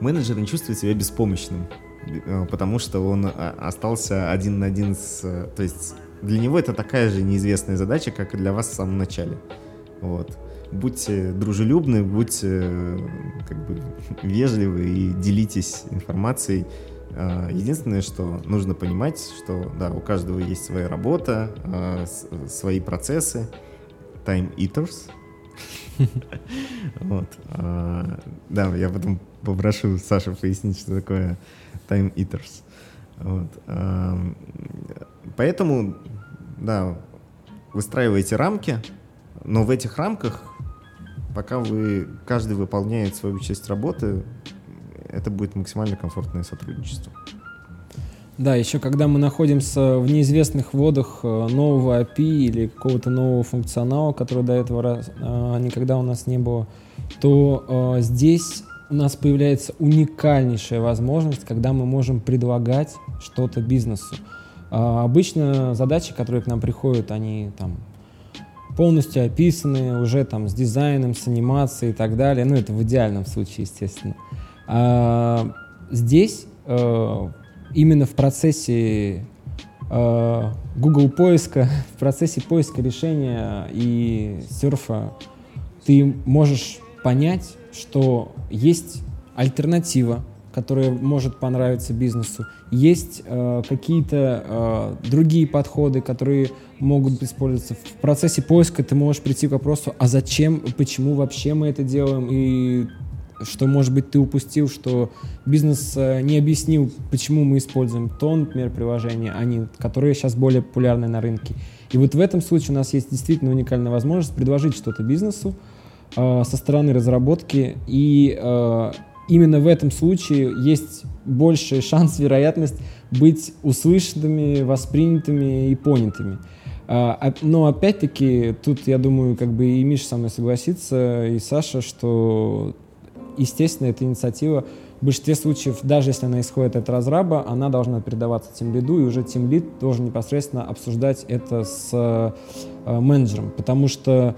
менеджер не чувствует себя беспомощным, э, потому что он а, остался один на один с... То есть для него это такая же неизвестная задача, как и для вас в самом начале. Вот. Будьте дружелюбны, будьте как бы вежливы и делитесь информацией. Э, единственное, что нужно понимать, что да, у каждого есть своя работа, свои процессы, time eaters <laughs> — вот. А, да, я потом попрошу Сашу пояснить, что такое time eaters. А, поэтому, да, выстраиваете рамки, но в этих рамках, пока вы, каждый выполняет свою часть работы, это будет максимально комфортное сотрудничество. Да, еще когда мы находимся в неизвестных водах э, нового API или какого-то нового функционала, который до этого раз, а, никогда у нас не было, то а, здесь у нас появляется уникальнейшая возможность, когда мы можем предлагать что-то бизнесу. А, обычно задачи, которые к нам приходят, они там полностью описаны, уже там с дизайном, с анимацией и так далее. Ну, это в идеальном случае, естественно. А, здесь именно в процессе э, Google поиска, <laughs> в процессе поиска решения и серфа ты можешь понять, что есть альтернатива, которая может понравиться бизнесу, есть э, какие-то э, другие подходы, которые могут использоваться. В процессе поиска ты можешь прийти к вопросу, а зачем, почему вообще мы это делаем, и что, может быть, ты упустил, что бизнес э, не объяснил, почему мы используем то, например, приложение, они, которые сейчас более популярны на рынке. И вот в этом случае у нас есть действительно уникальная возможность предложить что-то бизнесу э, со стороны разработки, и э, именно в этом случае есть больший шанс, вероятность быть услышанными, воспринятыми и понятыми. А, а, но опять-таки, тут, я думаю, как бы и Миша со мной согласится, и Саша, что естественно, эта инициатива в большинстве случаев, даже если она исходит от разраба, она должна передаваться тем лиду, и уже тем лид должен непосредственно обсуждать это с э, менеджером, потому что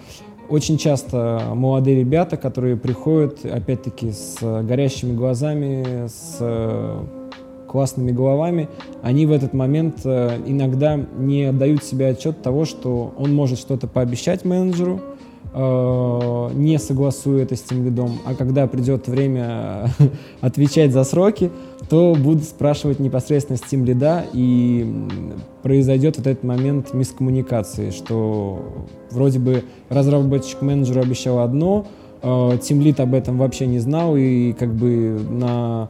очень часто молодые ребята, которые приходят, опять-таки, с горящими глазами, с классными головами, они в этот момент э, иногда не отдают себе отчет того, что он может что-то пообещать менеджеру, Э, не согласую это с тем лидом, а когда придет время <laughs> отвечать за сроки, то будут спрашивать непосредственно с тем лида, и произойдет вот этот момент мискоммуникации, что вроде бы разработчик менеджеру обещал одно, тем лид об этом вообще не знал, и как бы на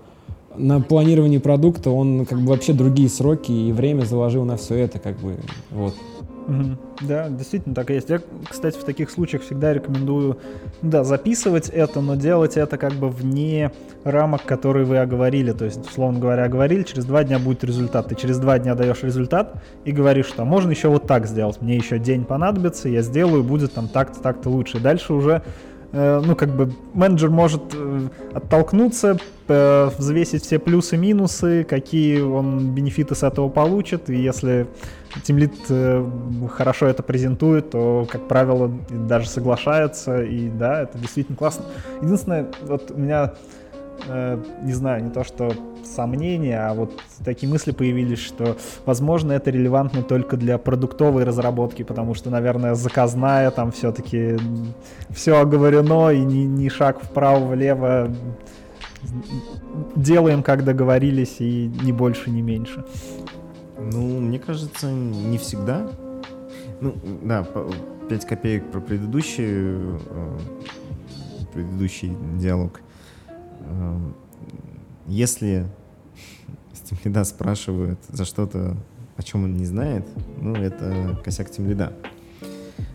на планировании продукта он как бы вообще другие сроки и время заложил на все это, как бы, вот. Да, действительно так и есть. Я, кстати, в таких случаях всегда рекомендую, да, записывать это, но делать это как бы вне рамок, которые вы оговорили. То есть, условно говоря, оговорили, через два дня будет результат. Ты через два дня даешь результат и говоришь, что можно еще вот так сделать. Мне еще день понадобится, я сделаю, будет там так-то, так-то лучше. И дальше уже ну, как бы менеджер может э, оттолкнуться, э, взвесить все плюсы-минусы, какие он бенефиты с этого получит, и если тимлит э, хорошо это презентует, то, как правило, даже соглашается, и да, это действительно классно. Единственное, вот у меня, э, не знаю, не то что сомнения, а вот такие мысли появились, что, возможно, это релевантно только для продуктовой разработки, потому что, наверное, заказная там все-таки все оговорено, и ни, ни шаг вправо-влево делаем, как договорились, и ни больше, ни меньше. Ну, мне кажется, не всегда. Ну, да, 5 копеек про предыдущий, э, предыдущий диалог. Э, если <laughs> Тимлида спрашивают за что-то, о чем он не знает, ну, это косяк Тимлида.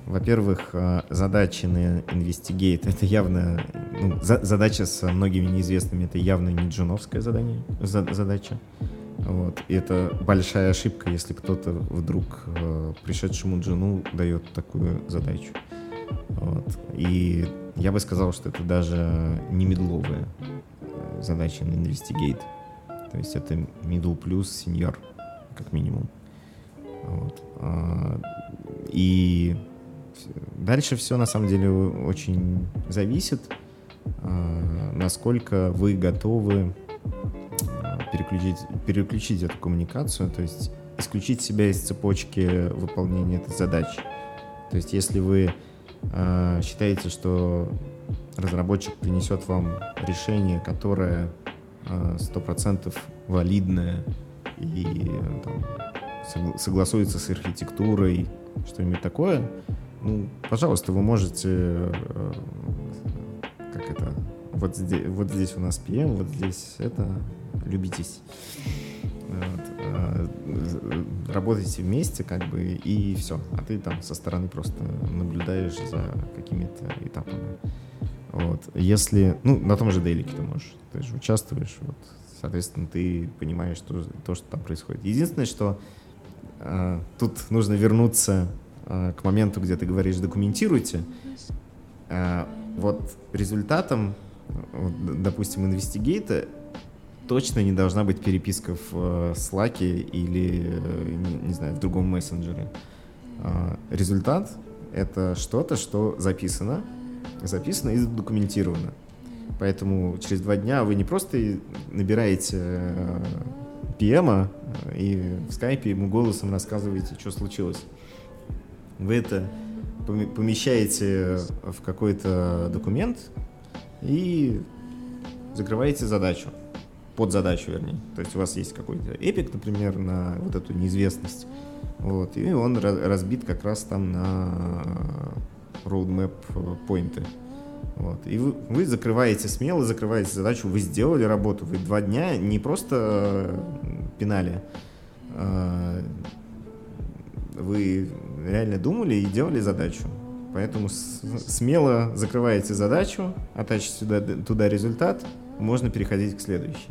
Во-первых, э, задачи на Investigate — это явно... Ну, за, задача с многими неизвестными — это явно не джуновская задание, за, задача. Вот. И это большая ошибка, если кто-то вдруг э, пришедшему джуну дает такую задачу. Вот. И я бы сказал, что это даже не медловая э, задача на Investigate. То есть это middle плюс сеньор, как минимум. Вот. А, и дальше все на самом деле очень зависит, а, насколько вы готовы а, переключить, переключить эту коммуникацию, то есть исключить себя из цепочки выполнения этой задачи. То есть если вы считаете, что разработчик принесет вам решение, которое сто процентов валидное и там, согласуется с архитектурой, что-нибудь такое, ну, пожалуйста, вы можете, э, как это, вот здесь, вот здесь у нас PM, вот здесь это, любитесь. Вот, работайте вместе, как бы, и все. А ты там со стороны просто наблюдаешь за какими-то этапами. Вот. Если, ну, на том же дейлике ты можешь, ты же участвуешь, вот, соответственно, ты понимаешь что, то, что там происходит. Единственное, что э, тут нужно вернуться э, к моменту, где ты говоришь «документируйте». Э, вот результатом, вот, допустим, инвестигейта точно не должна быть переписка в э, Slack или, э, не, знаю, в другом мессенджере. Э, результат — это что-то, что записано, записано и задокументировано. Поэтому через два дня вы не просто набираете PM э, и в скайпе ему голосом рассказываете, что случилось. Вы это помещаете в какой-то документ и закрываете задачу, под задачу, вернее. То есть у вас есть какой-то эпик, например, на вот эту неизвестность, вот, и он разбит как раз там на roadmap поинты. Вот. И вы, вы закрываете смело, закрываете задачу, вы сделали работу, вы два дня не просто пинали, а вы реально думали и делали задачу. Поэтому смело закрываете задачу, оттачите туда, туда результат, можно переходить к следующей.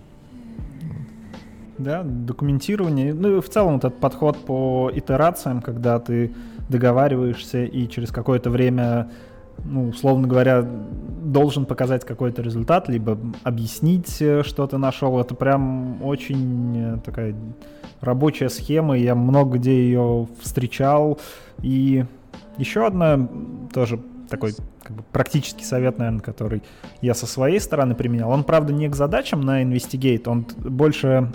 Да, документирование. Ну и в целом этот подход по итерациям, когда ты договариваешься и через какое-то время ну, условно говоря, должен показать какой-то результат, либо объяснить, э, что ты нашел. Это прям очень э, такая рабочая схема, я много где ее встречал. И еще одна тоже такой как бы, практический совет, наверное, который я со своей стороны применял. Он, правда, не к задачам на Investigate, он больше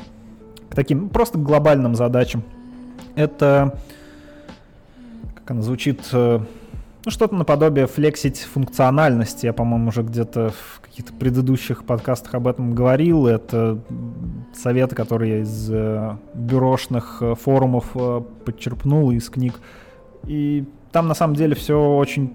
к таким просто глобальным задачам. Это, как она звучит, э, ну, что-то наподобие флексить функциональности. Я, по-моему, уже где-то в каких-то предыдущих подкастах об этом говорил. Это советы, которые я из э, бюрошных э, форумов подчерпнул из книг. И там на самом деле все очень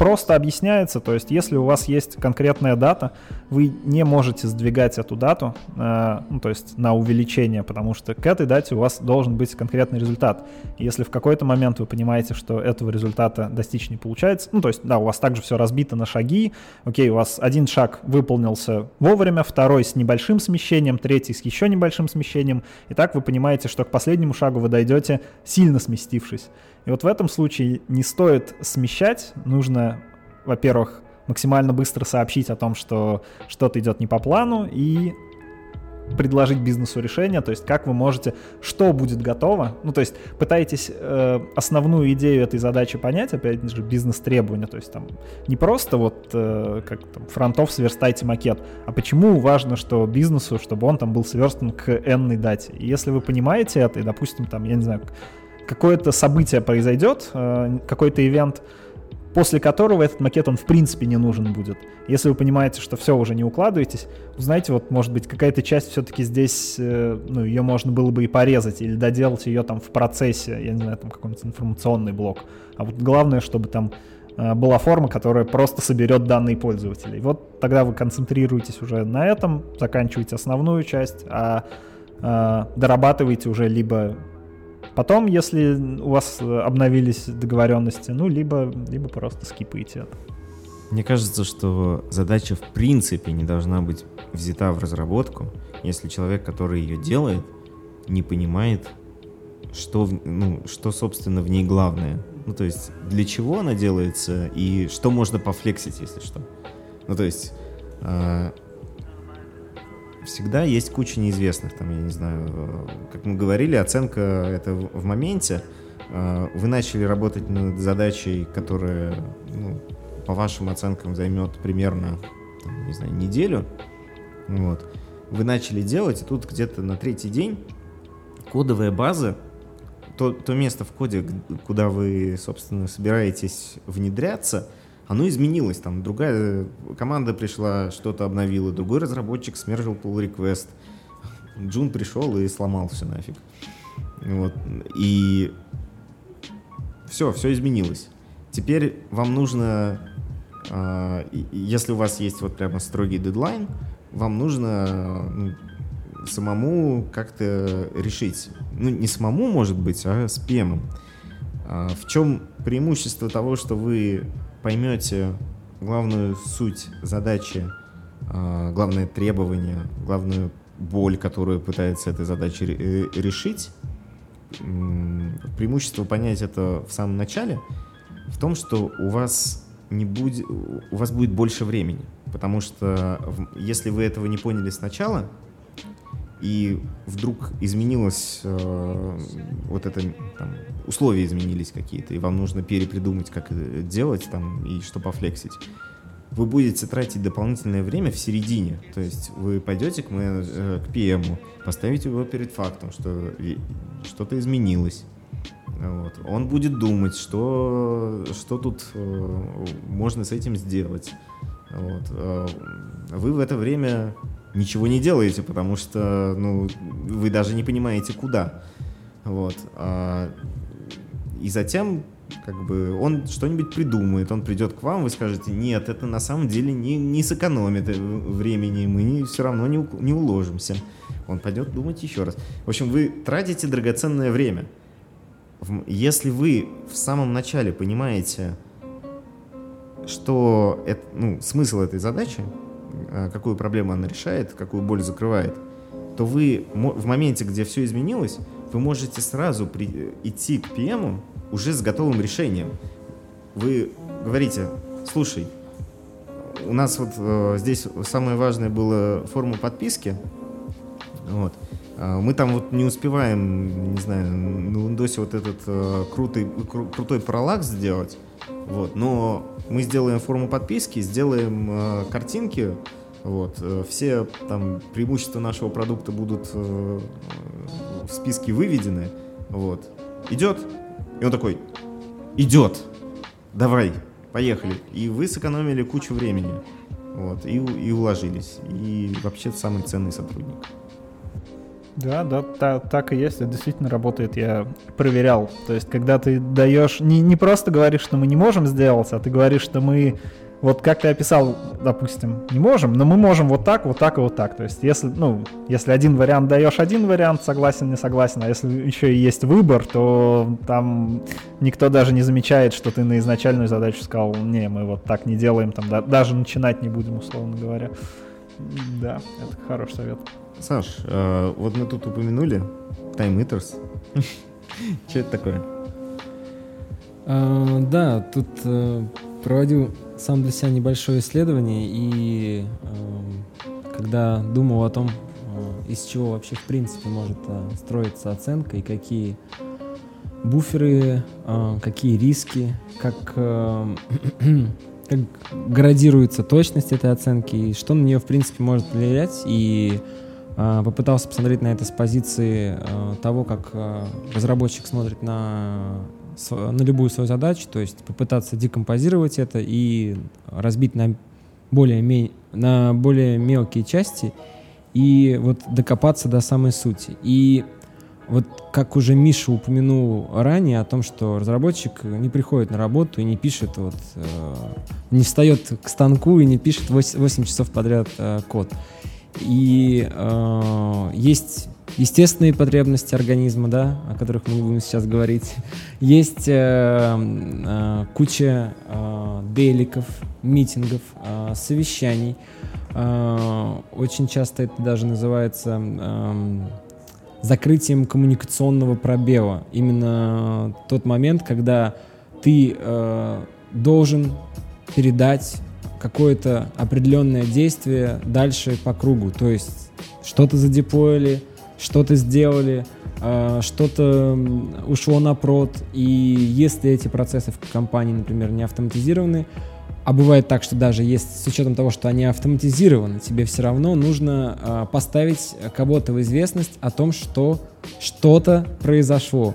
просто объясняется, то есть если у вас есть конкретная дата, вы не можете сдвигать эту дату, э, ну, то есть на увеличение, потому что к этой дате у вас должен быть конкретный результат. Если в какой-то момент вы понимаете, что этого результата достичь не получается, ну, то есть, да, у вас также все разбито на шаги, окей, у вас один шаг выполнился вовремя, второй с небольшим смещением, третий с еще небольшим смещением, и так вы понимаете, что к последнему шагу вы дойдете, сильно сместившись. И вот в этом случае не стоит смещать, нужно, во-первых, максимально быстро сообщить о том, что что-то идет не по плану, и предложить бизнесу решение, то есть как вы можете, что будет готово, ну то есть пытаетесь э, основную идею этой задачи понять, опять же бизнес-требования, то есть там не просто вот э, как там фронтов сверстайте макет, а почему важно, что бизнесу, чтобы он там был сверстан к n дате. И если вы понимаете это, и допустим там, я не знаю, какое-то событие произойдет, э, какой-то ивент, после которого этот макет, он в принципе не нужен будет. Если вы понимаете, что все, уже не укладываетесь, знаете, вот может быть какая-то часть все-таки здесь, э, ну, ее можно было бы и порезать, или доделать ее там в процессе, я не знаю, там какой-нибудь информационный блок. А вот главное, чтобы там э, была форма, которая просто соберет данные пользователей. Вот тогда вы концентрируетесь уже на этом, заканчиваете основную часть, а дорабатываете уже либо Потом, если у вас э, обновились договоренности, ну, либо, либо просто скипаете это. Мне кажется, что задача в принципе не должна быть взята в разработку, если человек, который ее делает, не понимает, что, ну, что собственно, в ней главное. Ну, то есть, для чего она делается и что можно пофлексить, если что. Ну, то есть, э, всегда есть куча неизвестных, там, я не знаю, э, как мы говорили, оценка это в моменте. Э, вы начали работать над задачей, которая, ну, по вашим оценкам, займет примерно, там, не знаю, неделю. Вот. Вы начали делать, и тут где-то на третий день кодовая база, то, то место в коде, куда вы, собственно, собираетесь внедряться — оно изменилось. Там другая команда пришла, что-то обновила, другой разработчик смержил pull request. Джун пришел и сломал все нафиг. Вот. И все, все изменилось. Теперь вам нужно, э, если у вас есть вот прямо строгий дедлайн, вам нужно ну, самому как-то решить. Ну, не самому, может быть, а с PM. А в чем преимущество того, что вы поймете главную суть задачи, а, главное требование, главную боль, которую пытается этой задачей э, решить, преимущество понять это в самом начале в том, что у вас не будет, у вас будет больше времени, потому что если вы этого не поняли сначала, и вдруг изменилось э, вот это, там, условия изменились какие-то, и вам нужно перепридумать, как это делать там, и что пофлексить, вы будете тратить дополнительное время в середине. То есть вы пойдете к, менедж... Э, к PM, поставите его перед фактом, что что-то изменилось. Вот. Он будет думать, что, что тут э, можно с этим сделать. Вот. Э, вы в это время ничего не делаете, потому что ну, вы даже не понимаете, куда. Вот. А, и затем как бы он что-нибудь придумает, он придет к вам, вы скажете, нет, это на самом деле не, не сэкономит э, времени, мы не, все равно не, не уложимся. Он пойдет думать еще раз. В общем, вы тратите драгоценное время. Если вы в самом начале понимаете, что это, ну, смысл этой задачи, какую проблему она решает, какую боль закрывает, то вы в моменте, где все изменилось, вы можете сразу при, идти к PM уже с готовым решением. Вы говорите, слушай, у нас вот э, здесь самое важное было форма подписки, вот, а мы там вот не успеваем, не знаю, на Windows вот этот э, крутый, кру, крутой параллакс сделать, вот, но мы сделаем форму подписки, сделаем э, картинки, вот, э, все там преимущества нашего продукта будут э, в списке выведены, вот, идет, и он такой, идет, давай, поехали, и вы сэкономили кучу времени, вот, и, и уложились, и вообще самый ценный сотрудник. Да, да, та, так и есть, это действительно работает, я проверял. То есть, когда ты даешь, не, не просто говоришь, что мы не можем сделать, а ты говоришь, что мы, вот как ты описал, допустим, не можем, но мы можем вот так, вот так и вот так. То есть, если, ну, если один вариант даешь один вариант, согласен, не согласен, а если еще и есть выбор, то там никто даже не замечает, что ты на изначальную задачу сказал, не, мы вот так не делаем, там да, даже начинать не будем, условно говоря. Да, это хороший совет. Саш, э, вот мы тут упомянули Time Eaters. <laughs> Что это такое? А, да, тут э, проводил сам для себя небольшое исследование, и э, когда думал о том, из чего вообще в принципе может строиться оценка и какие буферы, какие риски, как, <clears throat> как градируется точность этой оценки и что на нее в принципе может влиять. И попытался посмотреть на это с позиции э, того, как э, разработчик смотрит на на любую свою задачу, то есть попытаться декомпозировать это и разбить на более, на более мелкие части и вот докопаться до самой сути. И вот как уже Миша упомянул ранее о том, что разработчик не приходит на работу и не пишет, вот, э, не встает к станку и не пишет 8, 8 часов подряд э, код. И э, есть естественные потребности организма, да, о которых мы будем сейчас говорить. Есть э, э, куча э, деликов, митингов, э, совещаний. Э, очень часто это даже называется э, закрытием коммуникационного пробела. Именно тот момент, когда ты э, должен передать какое-то определенное действие дальше по кругу. То есть что-то задеплоили, что-то сделали, а, что-то ушло на прод, и если эти процессы в компании, например, не автоматизированы, а бывает так, что даже есть, с учетом того, что они автоматизированы, тебе все равно нужно э, поставить кого-то в известность о том, что что-то произошло.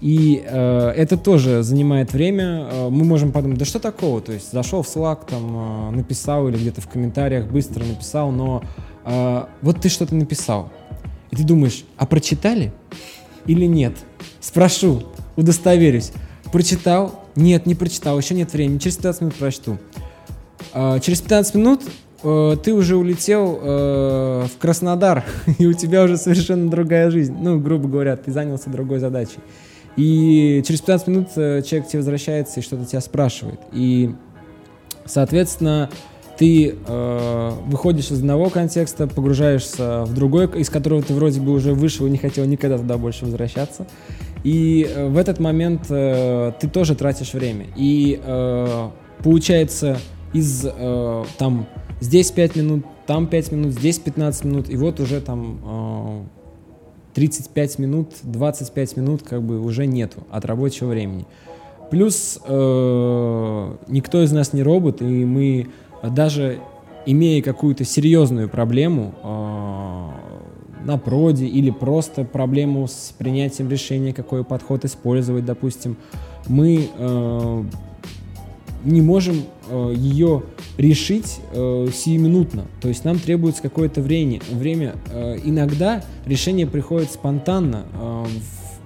И э, это тоже занимает время. Э, мы можем подумать, да что такого? То есть зашел в Slack, там, э, написал или где-то в комментариях быстро написал, но э, вот ты что-то написал. И ты думаешь, а прочитали или нет? Спрошу, удостоверюсь. Прочитал? Нет, не прочитал, еще нет времени. Через 15 минут прочту. А, через 15 минут э, ты уже улетел э, в Краснодар, <laughs> и у тебя уже совершенно другая жизнь. Ну, грубо говоря, ты занялся другой задачей. И через 15 минут э, человек тебе возвращается и что-то тебя спрашивает. И, соответственно, ты э, выходишь из одного контекста, погружаешься в другой, из которого ты вроде бы уже вышел и не хотел никогда туда больше возвращаться. И э, в этот момент э, ты тоже тратишь время. И э, получается из э, там здесь 5 минут, там 5 минут, здесь 15 минут, и вот уже там э, 35 минут, 25 минут как бы уже нету от рабочего времени. Плюс э, никто из нас не робот, и мы даже имея какую-то серьезную проблему э, на проде или просто проблему с принятием решения, какой подход использовать, допустим, мы э, не можем э, ее решить э, сиюминутно. То есть нам требуется какое-то время. время. Э, иногда решение приходит спонтанно э,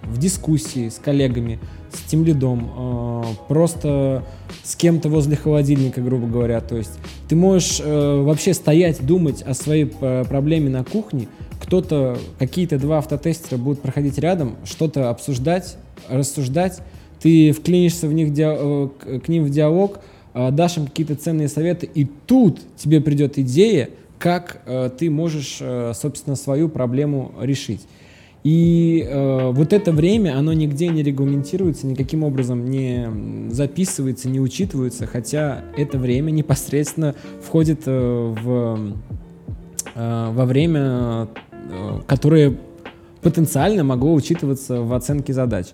в, в дискуссии с коллегами, с тем лидом, э, просто с кем-то возле холодильника, грубо говоря. То есть ты можешь э, вообще стоять, думать о своей э, проблеме на кухне, кто-то, какие-то два автотестера будут проходить рядом, что-то обсуждать, рассуждать, ты вклинишься в них, к ним в диалог, дашь им какие-то ценные советы, и тут тебе придет идея, как ты можешь, собственно, свою проблему решить. И э, вот это время, оно нигде не регламентируется, никаким образом не записывается, не учитывается, хотя это время <laughs> непосредственно входит э, в, э, во время, э, которое потенциально могло учитываться в оценке задач.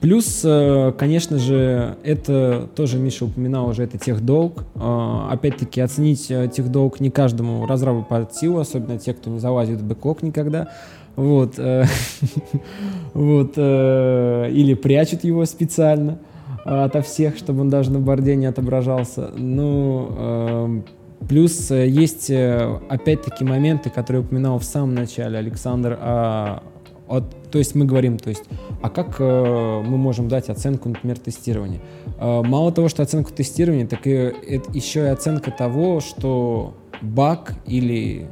Плюс, э, конечно же, это тоже Миша упоминал уже, это техдолг. Э, опять-таки, оценить э, техдолг не каждому разрабу под силу, особенно те, кто не залазит в бэклог никогда. Вот, <laughs> вот, или прячут его специально ото всех, чтобы он даже на борде не отображался. Ну, плюс есть, опять-таки, моменты, которые упоминал в самом начале Александр, а, от, то есть мы говорим, то есть, а как э, мы можем дать оценку, например, тестирования? Э, мало того, что оценку тестирования, так и это еще и оценка того, что баг или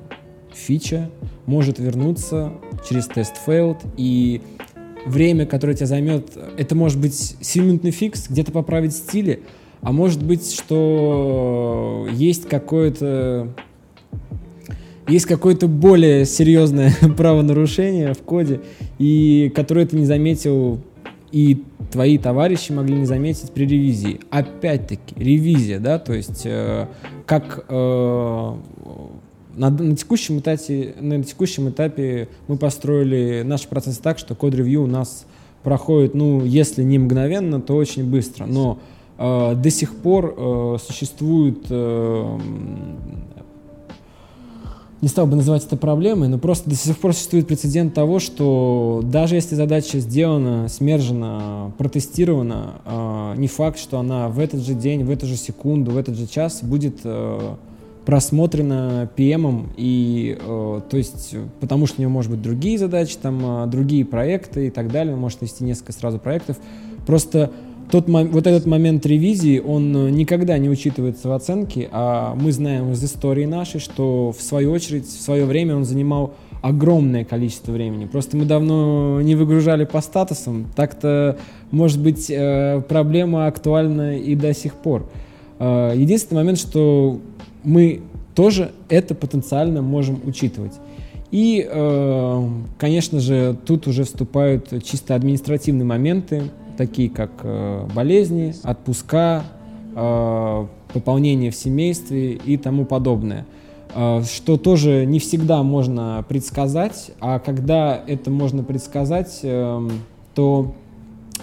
фича может вернуться через тест failed, и время, которое тебя займет, это может быть 7-минутный фикс, где-то поправить стили, а может быть, что есть какое-то есть какое-то более серьезное <laughs> правонарушение в коде, и которое ты не заметил, и твои товарищи могли не заметить при ревизии. Опять-таки, ревизия, да, то есть э, как э, на, на, текущем этапе, на текущем этапе мы построили наш процесс так, что код-ревью у нас проходит, ну, если не мгновенно, то очень быстро. Но э, до сих пор э, существует э, не стал бы называть это проблемой, но просто до сих пор существует прецедент того, что даже если задача сделана, смержена, протестирована, э, не факт, что она в этот же день, в эту же секунду, в этот же час будет э, просмотрена PM, и, э, то есть, потому что у него может быть другие задачи, там, э, другие проекты и так далее, он может вести несколько сразу проектов. Просто тот, вот этот момент ревизии, он э, никогда не учитывается в оценке, а мы знаем из истории нашей, что в свою очередь, в свое время он занимал огромное количество времени. Просто мы давно не выгружали по статусам. Так-то, может быть, э, проблема актуальна и до сих пор. Э, единственный момент, что мы тоже это потенциально можем учитывать. И, конечно же, тут уже вступают чисто административные моменты, такие как э, болезни, отпуска, э, пополнение в семействе и тому подобное. Э, что тоже не всегда можно предсказать, а когда это можно предсказать, эм, то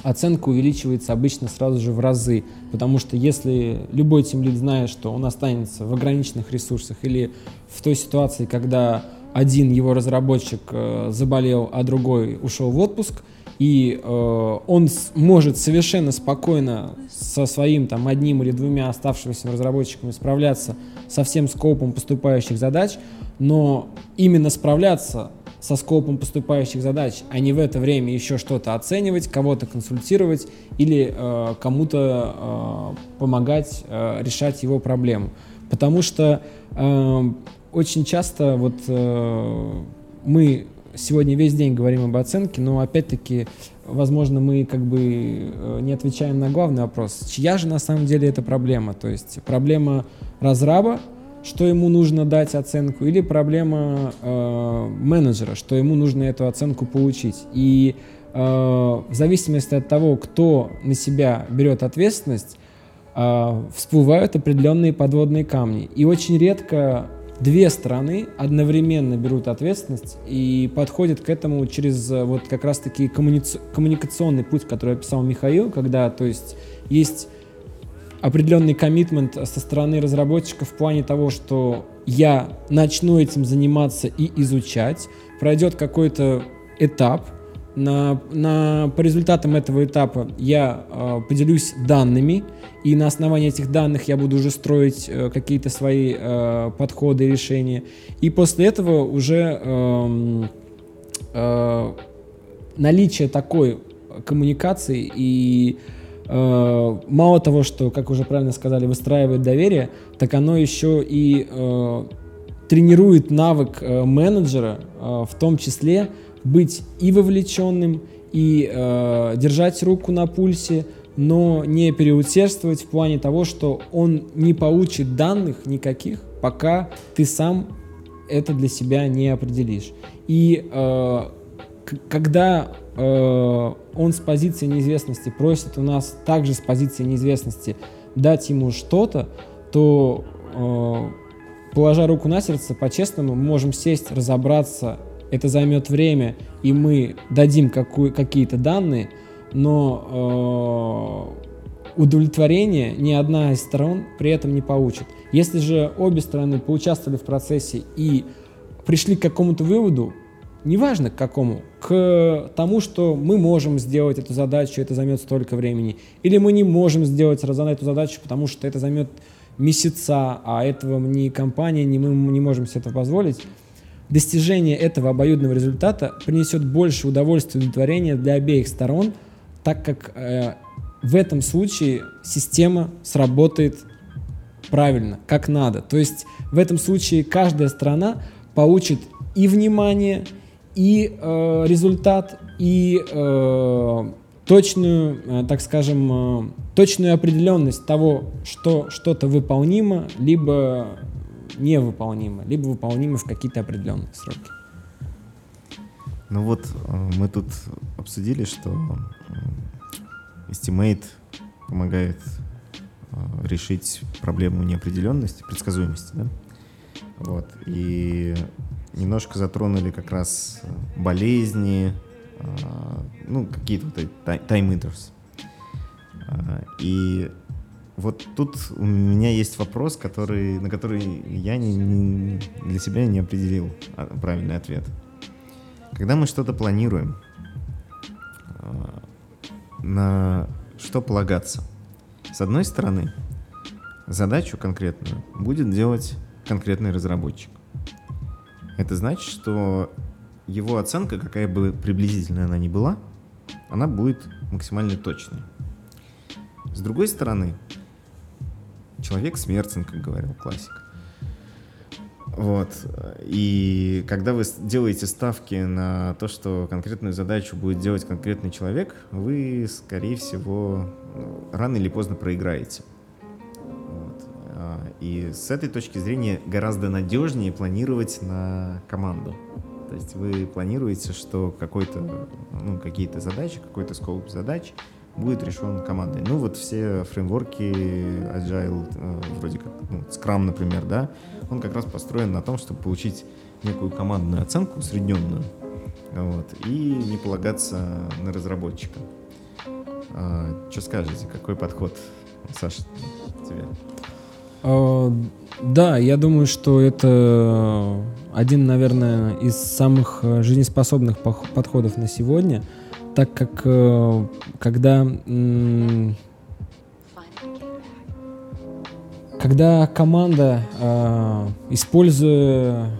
оценка увеличивается обычно сразу же в разы, потому что если любой тимлид знает, что он останется в ограниченных ресурсах или в той ситуации, когда один его разработчик заболел, а другой ушел в отпуск, и э, он может совершенно спокойно со своим там одним или двумя оставшимися разработчиками справляться со всем скопом поступающих задач, но именно справляться со скопом поступающих задач, а не в это время еще что-то оценивать, кого-то консультировать или э, кому-то э, помогать э, решать его проблему. Потому что э, очень часто вот э, мы сегодня весь день говорим об оценке, но опять-таки, возможно, мы как бы э, не отвечаем на главный вопрос, чья же на самом деле эта проблема? То есть проблема разраба, что ему нужно дать оценку, или проблема э, менеджера, что ему нужно эту оценку получить. И э, в зависимости от того, кто на себя берет ответственность, э, всплывают определенные подводные камни. И очень редко две стороны одновременно берут ответственность и подходят к этому через э, вот как раз-таки коммуници- коммуникационный путь, который описал Михаил, когда, то есть, есть определенный коммитмент со стороны разработчиков в плане того, что я начну этим заниматься и изучать, пройдет какой-то этап, на, на, по результатам этого этапа я э, поделюсь данными, и на основании этих данных я буду уже строить э, какие-то свои э, подходы, решения. И после этого уже э, э, наличие такой коммуникации и э, мало того, что, как уже правильно сказали, выстраивает доверие, так оно еще и э, тренирует навык э, менеджера, э, в том числе быть и вовлеченным, и э, держать руку на пульсе, но не переусердствовать в плане того, что он не получит данных никаких, пока ты сам это для себя не определишь. И э, когда э, он с позиции неизвестности просит у нас также с позиции неизвестности дать ему что-то, то, э, положа руку на сердце, по-честному, мы можем сесть, разобраться, это займет время, и мы дадим какие-то данные, но э, удовлетворение ни одна из сторон при этом не получит. Если же обе стороны поучаствовали в процессе и пришли к какому-то выводу, неважно к какому, к тому, что мы можем сделать эту задачу, это займет столько времени, или мы не можем сделать эту задачу, потому что это займет месяца, а этого ни компания, ни мы не можем себе это позволить, достижение этого обоюдного результата принесет больше удовольствия и удовлетворения для обеих сторон, так как э, в этом случае система сработает правильно, как надо. То есть в этом случае каждая сторона получит и внимание, и э, результат, и э, точную, э, так скажем, э, точную определенность того, что что-то выполнимо, либо невыполнимо, либо выполнимо в какие-то определенные сроки. Ну вот э, мы тут обсудили, что Estimate помогает э, решить проблему неопределенности, предсказуемости, да? Вот. И немножко затронули как раз болезни, э, ну, какие-то вот эти time eaters. Э, и вот тут у меня есть вопрос, который, на который я не, не, для себя не определил а, правильный ответ. Когда мы что-то планируем, а, на что полагаться? С одной стороны, задачу конкретную будет делать конкретный разработчик. Это значит, что его оценка, какая бы приблизительная она ни была, она будет максимально точной. С другой стороны, человек смертен, как говорил классик. Вот. И когда вы делаете ставки на то, что конкретную задачу будет делать конкретный человек, вы, скорее всего, ну, рано или поздно проиграете. Вот. А, и с этой точки зрения гораздо надежнее планировать на команду. То есть вы планируете, что какой-то, ну, какие-то задачи, какой-то скоп задач будет решен командой. Ну, вот все фреймворки Agile, э, вроде как, ну, Scrum, например, да, он как раз построен на том, чтобы получить некую командную оценку, усредненную, вот, и не полагаться на разработчика. А, что скажете, какой подход, Саша, тебе? А, да, я думаю, что это один, наверное, из самых э, жизнеспособных подходов на сегодня — так как э, когда когда команда, э, используя,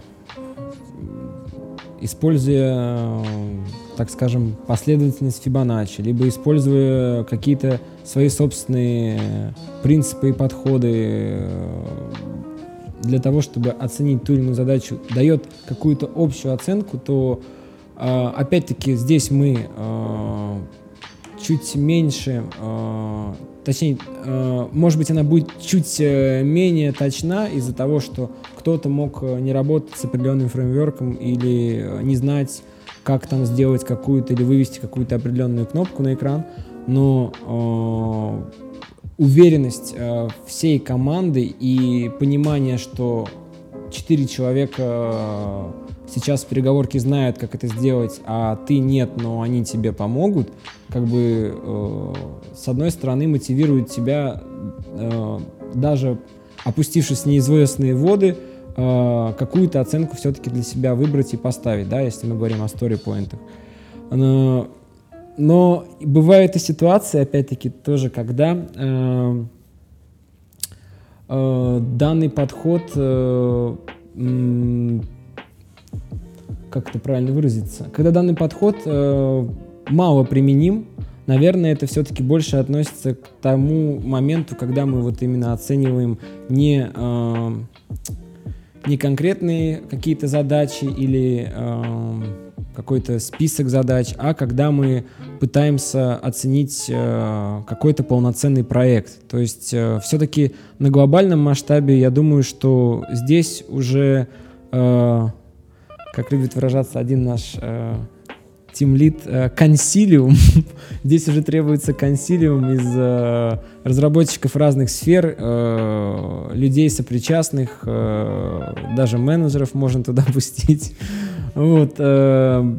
используя, так скажем, последовательность Фибоначчи, либо используя какие-то свои собственные принципы и подходы э, для того, чтобы оценить ту или иную задачу, дает какую-то общую оценку, то опять-таки здесь мы а, чуть меньше, а, точнее, может быть, она будет чуть э, менее точна из-за того, что кто-то мог э, не работать с определенным фреймворком или э, не знать, как там сделать какую-то или вывести какую-то определенную кнопку на экран, но уверенность всей команды и понимание, что четыре человека сейчас в переговорке знают, как это сделать, а ты нет, но они тебе помогут, как бы э, с одной стороны мотивирует тебя э, даже опустившись в неизвестные воды, э, какую-то оценку все-таки для себя выбрать и поставить, да, если мы говорим о story-поинтах. Но, но бывают и ситуации, опять-таки, тоже, когда э, э, данный подход э, как это правильно выразиться, когда данный подход э, мало применим, наверное, это все-таки больше относится к тому моменту, когда мы вот именно оцениваем не, э, не конкретные какие-то задачи или э, какой-то список задач, а когда мы пытаемся оценить э, какой-то полноценный проект. То есть э, все-таки на глобальном масштабе я думаю, что здесь уже э, как любит выражаться один наш э, тимлит, э, консилиум. <laughs> Здесь уже требуется консилиум из э, разработчиков разных сфер, э, людей сопричастных, э, даже менеджеров можно туда <laughs> пустить. Вот, э,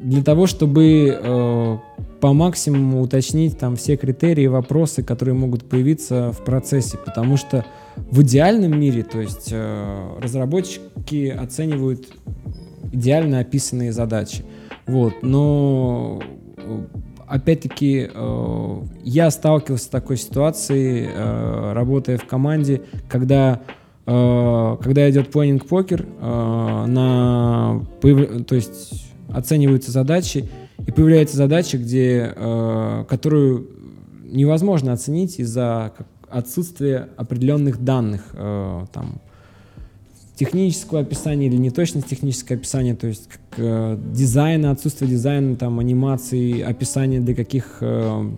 для того, чтобы э, по максимуму уточнить там все критерии, вопросы, которые могут появиться в процессе, потому что в идеальном мире, то есть э, разработчики оценивают идеально описанные задачи. Вот, но опять-таки э, я сталкивался с такой ситуацией, э, работая в команде, когда э, когда идет планинг покер, э, на то есть оцениваются задачи и появляется задача, где э, которую невозможно оценить из-за отсутствия определенных данных, э, там технического описания или неточность технического описания, то есть э, дизайна, отсутствие дизайна, там, анимации, описания для каких э,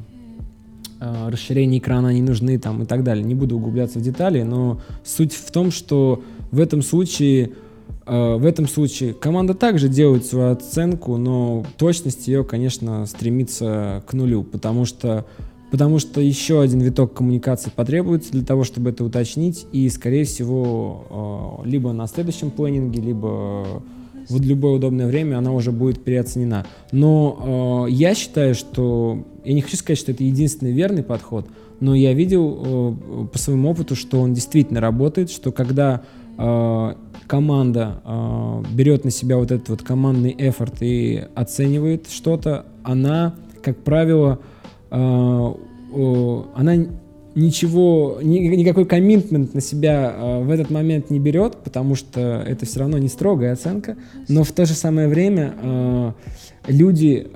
э, расширений экрана они нужны там, и так далее. Не буду углубляться в детали, но суть в том, что в этом случае э, в этом случае команда также делает свою оценку, но точность ее, конечно, стремится к нулю, потому что потому что еще один виток коммуникации потребуется для того, чтобы это уточнить, и, скорее всего, э, либо на следующем планинге, либо в любое удобное время она уже будет переоценена. Но э, я считаю, что... Я не хочу сказать, что это единственный верный подход, но я видел э, по своему опыту, что он действительно работает, что когда команда э, берет на себя вот этот вот командный эфорт и оценивает что-то, она, как правило, э, она ничего, ни, никакой коммитмент на себя э, в этот момент не берет, потому что это все равно не строгая оценка, но в то же самое время э, люди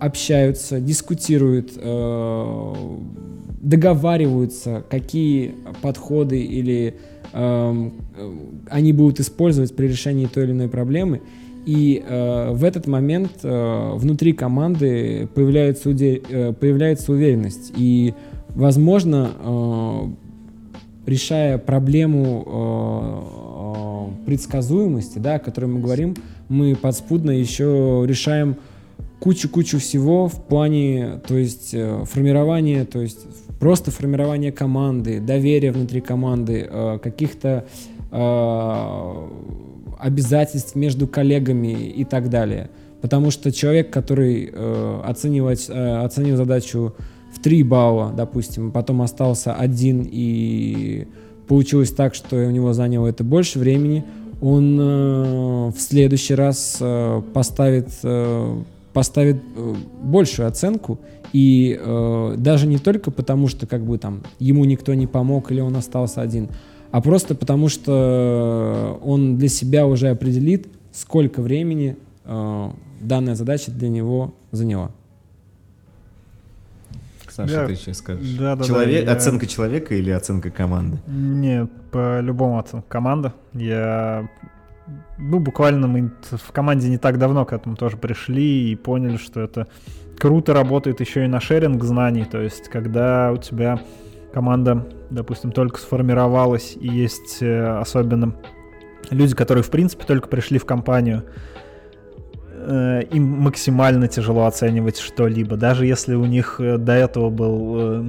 общаются, дискутируют, договариваются, какие подходы или они будут использовать при решении той или иной проблемы. И э, в этот момент э, внутри команды появляется, э, появляется уверенность. И возможно, э, решая проблему э, э, предсказуемости, да, о которой мы говорим, мы подспудно еще решаем кучу-кучу всего в плане, то есть формирования, то есть просто формирования команды, доверия внутри команды, каких-то обязательств между коллегами и так далее. Потому что человек, который оценивает, оценил задачу в 3 балла, допустим, потом остался один и получилось так, что у него заняло это больше времени, он э, в следующий раз э, поставит, э, поставит э, большую оценку и э, даже не только потому, что как бы там ему никто не помог или он остался один, а просто потому, что он для себя уже определит, сколько времени э, данная задача для него заняла. Саша, да. ты сейчас скажешь. Да, да, Человек, да, я... Оценка человека или оценка команды? Не, по-любому оценка команды. Я... Ну, буквально мы в команде не так давно к этому тоже пришли и поняли, что это круто работает еще и на шеринг знаний. То есть, когда у тебя команда, допустим, только сформировалась и есть э, особенно люди, которые, в принципе, только пришли в компанию, Э, им максимально тяжело оценивать что-либо. Даже если у них э, до этого был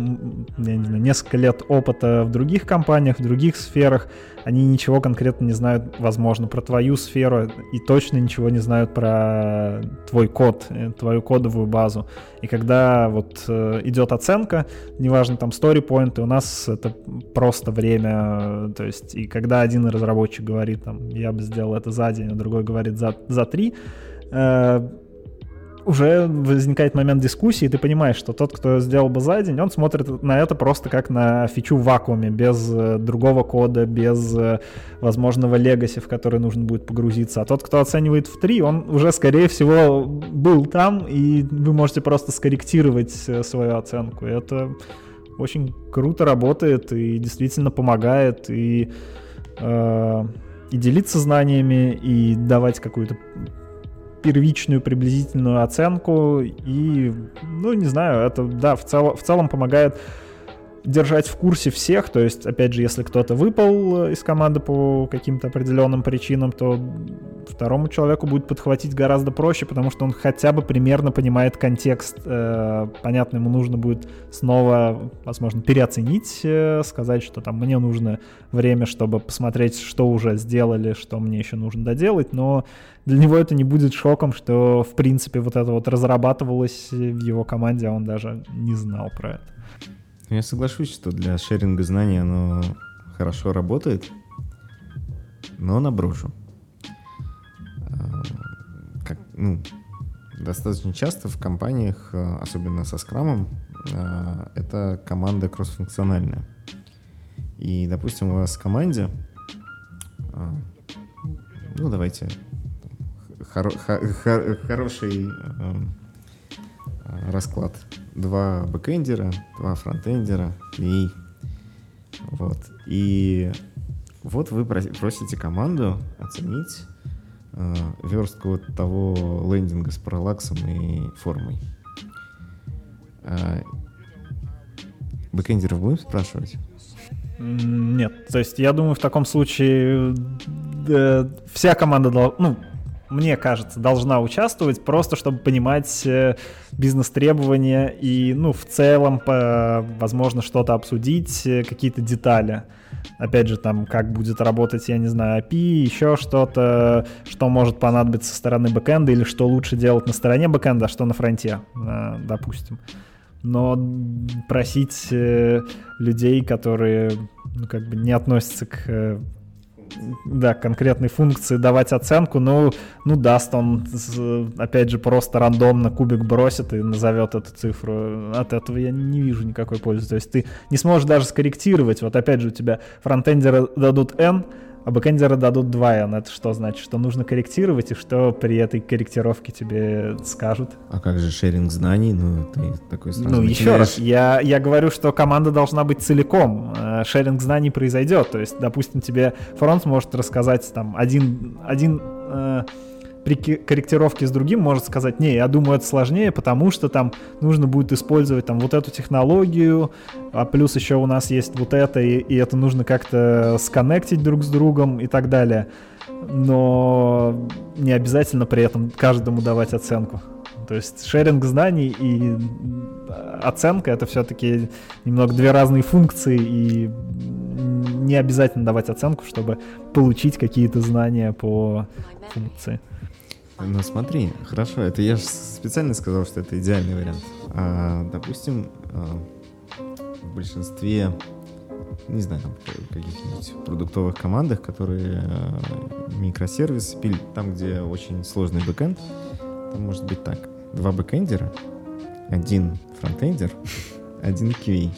знаю, несколько лет опыта в других компаниях, в других сферах, они ничего конкретно не знают, возможно, про твою сферу и точно ничего не знают про твой код, твою кодовую базу. И когда вот идет оценка, неважно, там story у нас это просто время, то есть и когда один разработчик говорит, там, я бы сделал это за день, а другой говорит за, за три, Э, уже возникает момент дискуссии, и ты понимаешь, что тот, кто сделал бы за день, он смотрит на это просто как на фичу в вакууме, без э, другого кода, без э, возможного легаси, в который нужно будет погрузиться. А тот, кто оценивает в 3, он уже, скорее всего, был там, и вы можете просто скорректировать свою оценку. Это очень круто работает и действительно помогает, и, э, и делиться знаниями, и давать какую-то первичную приблизительную оценку и, ну, не знаю, это, да, в, цел, в целом помогает держать в курсе всех, то есть, опять же, если кто-то выпал из команды по каким-то определенным причинам, то второму человеку будет подхватить гораздо проще, потому что он хотя бы примерно понимает контекст. Э, понятно, ему нужно будет снова, возможно, переоценить, э, сказать, что там мне нужно время, чтобы посмотреть, что уже сделали, что мне еще нужно доделать, но для него это не будет шоком, что, в принципе, вот это вот разрабатывалось в его команде, а он даже не знал про это. Я соглашусь, что для шеринга знаний оно хорошо работает, но наброшу. А, как, ну, достаточно часто в компаниях, а, особенно со скрамом, а, это команда кроссфункциональная. И, допустим, у вас в команде, ну, давайте, хоро, хор, хороший расклад два бэкэндера, два фронтендера и вот. И вот вы просите команду оценить э, верстку вот того лендинга с параллаксом и формой. Э, бэкэндеров будем спрашивать? Нет, то есть я думаю, в таком случае э, вся команда, ну, мне кажется, должна участвовать, просто чтобы понимать э, бизнес-требования и, ну, в целом, по, возможно, что-то обсудить, э, какие-то детали. Опять же, там, как будет работать, я не знаю, API, еще что-то, что может понадобиться со стороны бэкэнда, или что лучше делать на стороне бэкэнда, а что на фронте, э, допустим. Но просить людей, которые ну, как бы не относятся к да, конкретной функции давать оценку, ну, ну даст он, опять же, просто рандомно кубик бросит и назовет эту цифру. От этого я не вижу никакой пользы. То есть ты не сможешь даже скорректировать. Вот опять же у тебя фронтендеры дадут n, а бэкэндеры дадут 2N. Это что значит? Что нужно корректировать, и что при этой корректировке тебе скажут? А как же шеринг знаний? Ну, ты такой сразу Ну, начинаешь... еще раз, я, я говорю, что команда должна быть целиком. Э, шеринг знаний произойдет. То есть, допустим, тебе фронт может рассказать там один, один э, при корректировке с другим может сказать, не, я думаю, это сложнее, потому что там нужно будет использовать там вот эту технологию, а плюс еще у нас есть вот это, и, и это нужно как-то сконнектить друг с другом и так далее. Но не обязательно при этом каждому давать оценку. То есть шеринг знаний и оценка это все-таки немного две разные функции, и не обязательно давать оценку, чтобы получить какие-то знания по функции. Ну смотри, хорошо, это я же специально сказал, что это идеальный вариант. А, допустим, а, в большинстве, не знаю, там, каких-нибудь продуктовых командах, которые а, микросервисы там, где очень сложный бэкэнд, там может быть так. Два бэкэндера, один фронтендер, <laughs> один QA.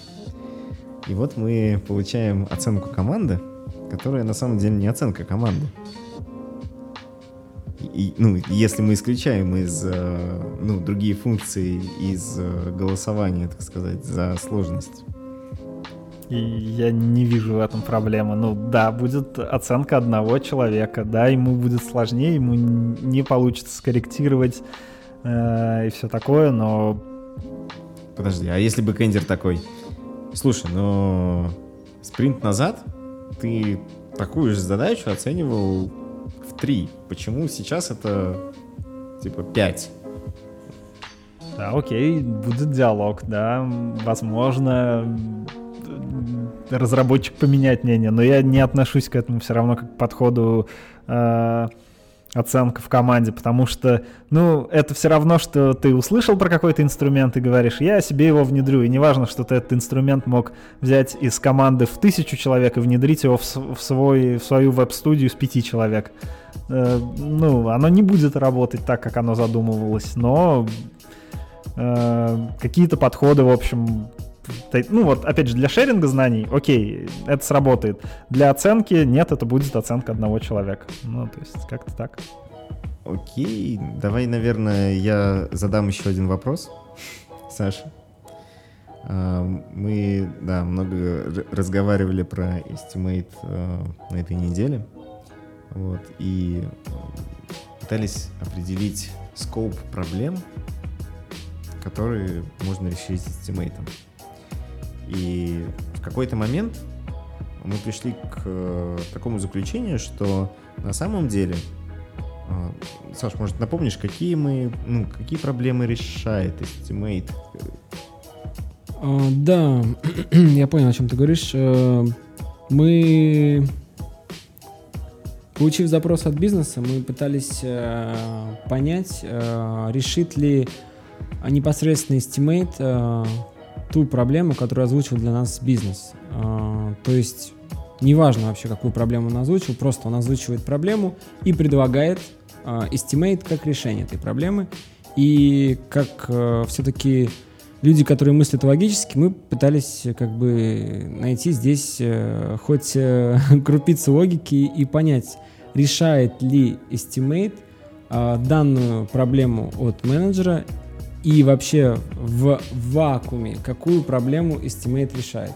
И вот мы получаем оценку команды, которая на самом деле не оценка команды и, ну, если мы исключаем из, э, ну, другие функции из э, голосования, так сказать, за сложность. И я не вижу в этом проблемы. Ну да, будет оценка одного человека, да, ему будет сложнее, ему не получится скорректировать э, и все такое, но... Подожди, а если бы Кендер такой, слушай, но спринт назад ты такую же задачу оценивал 3. Почему сейчас это типа 5? Да, окей, будет диалог, да. Возможно, разработчик поменяет мнение, но я не отношусь к этому все равно как к подходу э, оценка в команде, потому что, ну, это все равно, что ты услышал про какой-то инструмент и говоришь, я себе его внедрю, и неважно, что ты этот инструмент мог взять из команды в тысячу человек и внедрить его в, в, свой, в свою веб-студию с пяти человек. Э, ну, оно не будет работать так, как оно задумывалось, но э, какие-то подходы, в общем, ну вот, опять же, для шеринга знаний, окей, это сработает. Для оценки нет, это будет оценка одного человека. Ну, то есть как-то так. Окей, давай, наверное, я задам еще один вопрос, <laughs> Саша. А, мы, да, много разговаривали про Estimate э, на этой неделе. Вот, и пытались определить скоп проблем, которые можно решить эстимейтом. И в какой-то момент мы пришли к э, такому заключению, что на самом деле, э, Саш, может, напомнишь, какие мы, ну, какие проблемы решает Estimate? А, да, <clears throat> я понял, о чем ты говоришь. Э, мы, получив запрос от бизнеса, мы пытались понять, решит ли непосредственно Estimate ту проблему, которую озвучил для нас бизнес. А, то есть неважно вообще, какую проблему он озвучил, просто он озвучивает проблему и предлагает а, estimate как решение этой проблемы. И как э, все-таки люди, которые мыслят логически, мы пытались как бы найти здесь э, хоть э, <laughs> крупицу логики и понять, решает ли estimate а, данную проблему от менеджера и вообще в вакууме какую проблему Estimate решает.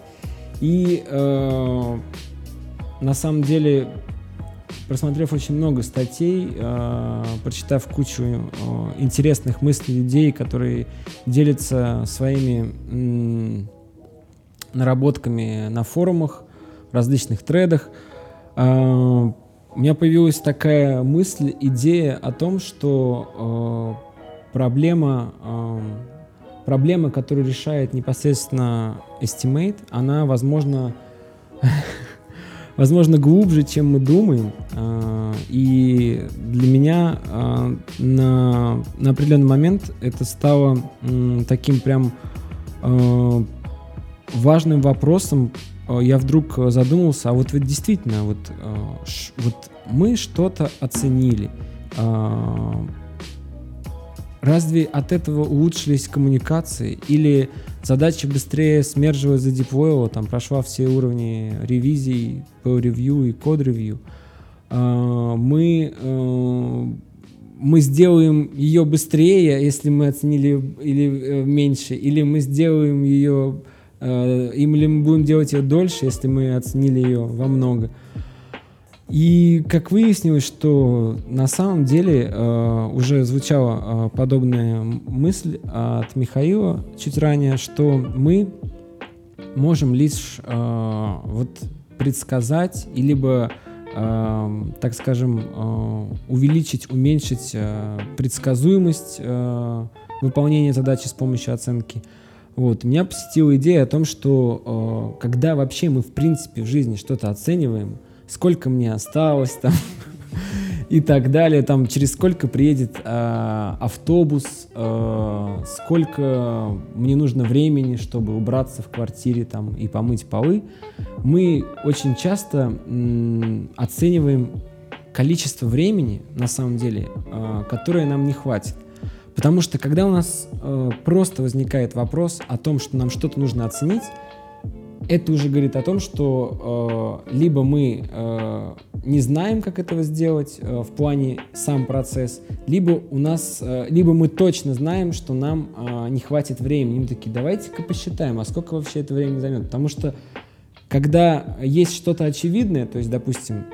И э, на самом деле, просмотрев очень много статей, э, прочитав кучу э, интересных мыслей людей, которые делятся своими м, наработками на форумах, различных тредах, э, у меня появилась такая мысль, идея о том, что э, проблема, проблема, которую решает непосредственно Estimate, она, возможно, <laughs> возможно, глубже, чем мы думаем. Э, и для меня э, на, на определенный момент это стало таким прям э, важным вопросом я вдруг задумался, а вот ведь действительно, вот, вот мы что-то оценили. Разве от этого улучшились коммуникации? Или задача быстрее смерживая задеплоила, там прошла все уровни ревизий, по-ревью и код-ревью? Мы, мы сделаем ее быстрее, если мы оценили или меньше, или мы сделаем ее Э, или мы будем делать ее дольше, если мы оценили ее во много. И как выяснилось, что на самом деле э, уже звучала э, подобная мысль от Михаила чуть ранее, что мы можем лишь э, вот предсказать и либо э, так скажем э, увеличить, уменьшить э, предсказуемость э, выполнения задачи с помощью оценки. Вот, меня посетила идея о том, что э, когда вообще мы в принципе в жизни что-то оцениваем, сколько мне осталось там и так далее, там через сколько приедет э, автобус, э, сколько мне нужно времени, чтобы убраться в квартире там и помыть полы, мы очень часто оцениваем количество времени на самом деле, э, которое нам не хватит. Потому что когда у нас э, просто возникает вопрос о том, что нам что-то нужно оценить, это уже говорит о том, что э, либо мы э, не знаем, как этого сделать э, в плане сам процесс, либо у нас, э, либо мы точно знаем, что нам э, не хватит времени. Мы такие, давайте-ка посчитаем, а сколько вообще это времени займет. Потому что когда есть что-то очевидное, то есть, допустим,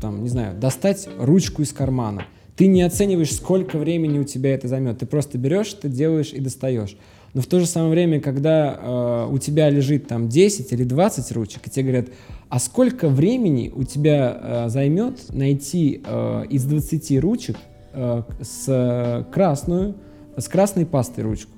там, не знаю, достать ручку из кармана – ты не оцениваешь, сколько времени у тебя это займет. Ты просто берешь, ты делаешь и достаешь. Но в то же самое время, когда э, у тебя лежит там 10 или 20 ручек, и тебе говорят, а сколько времени у тебя э, займет найти э, из 20 ручек э, с э, красную, с красной пастой ручку?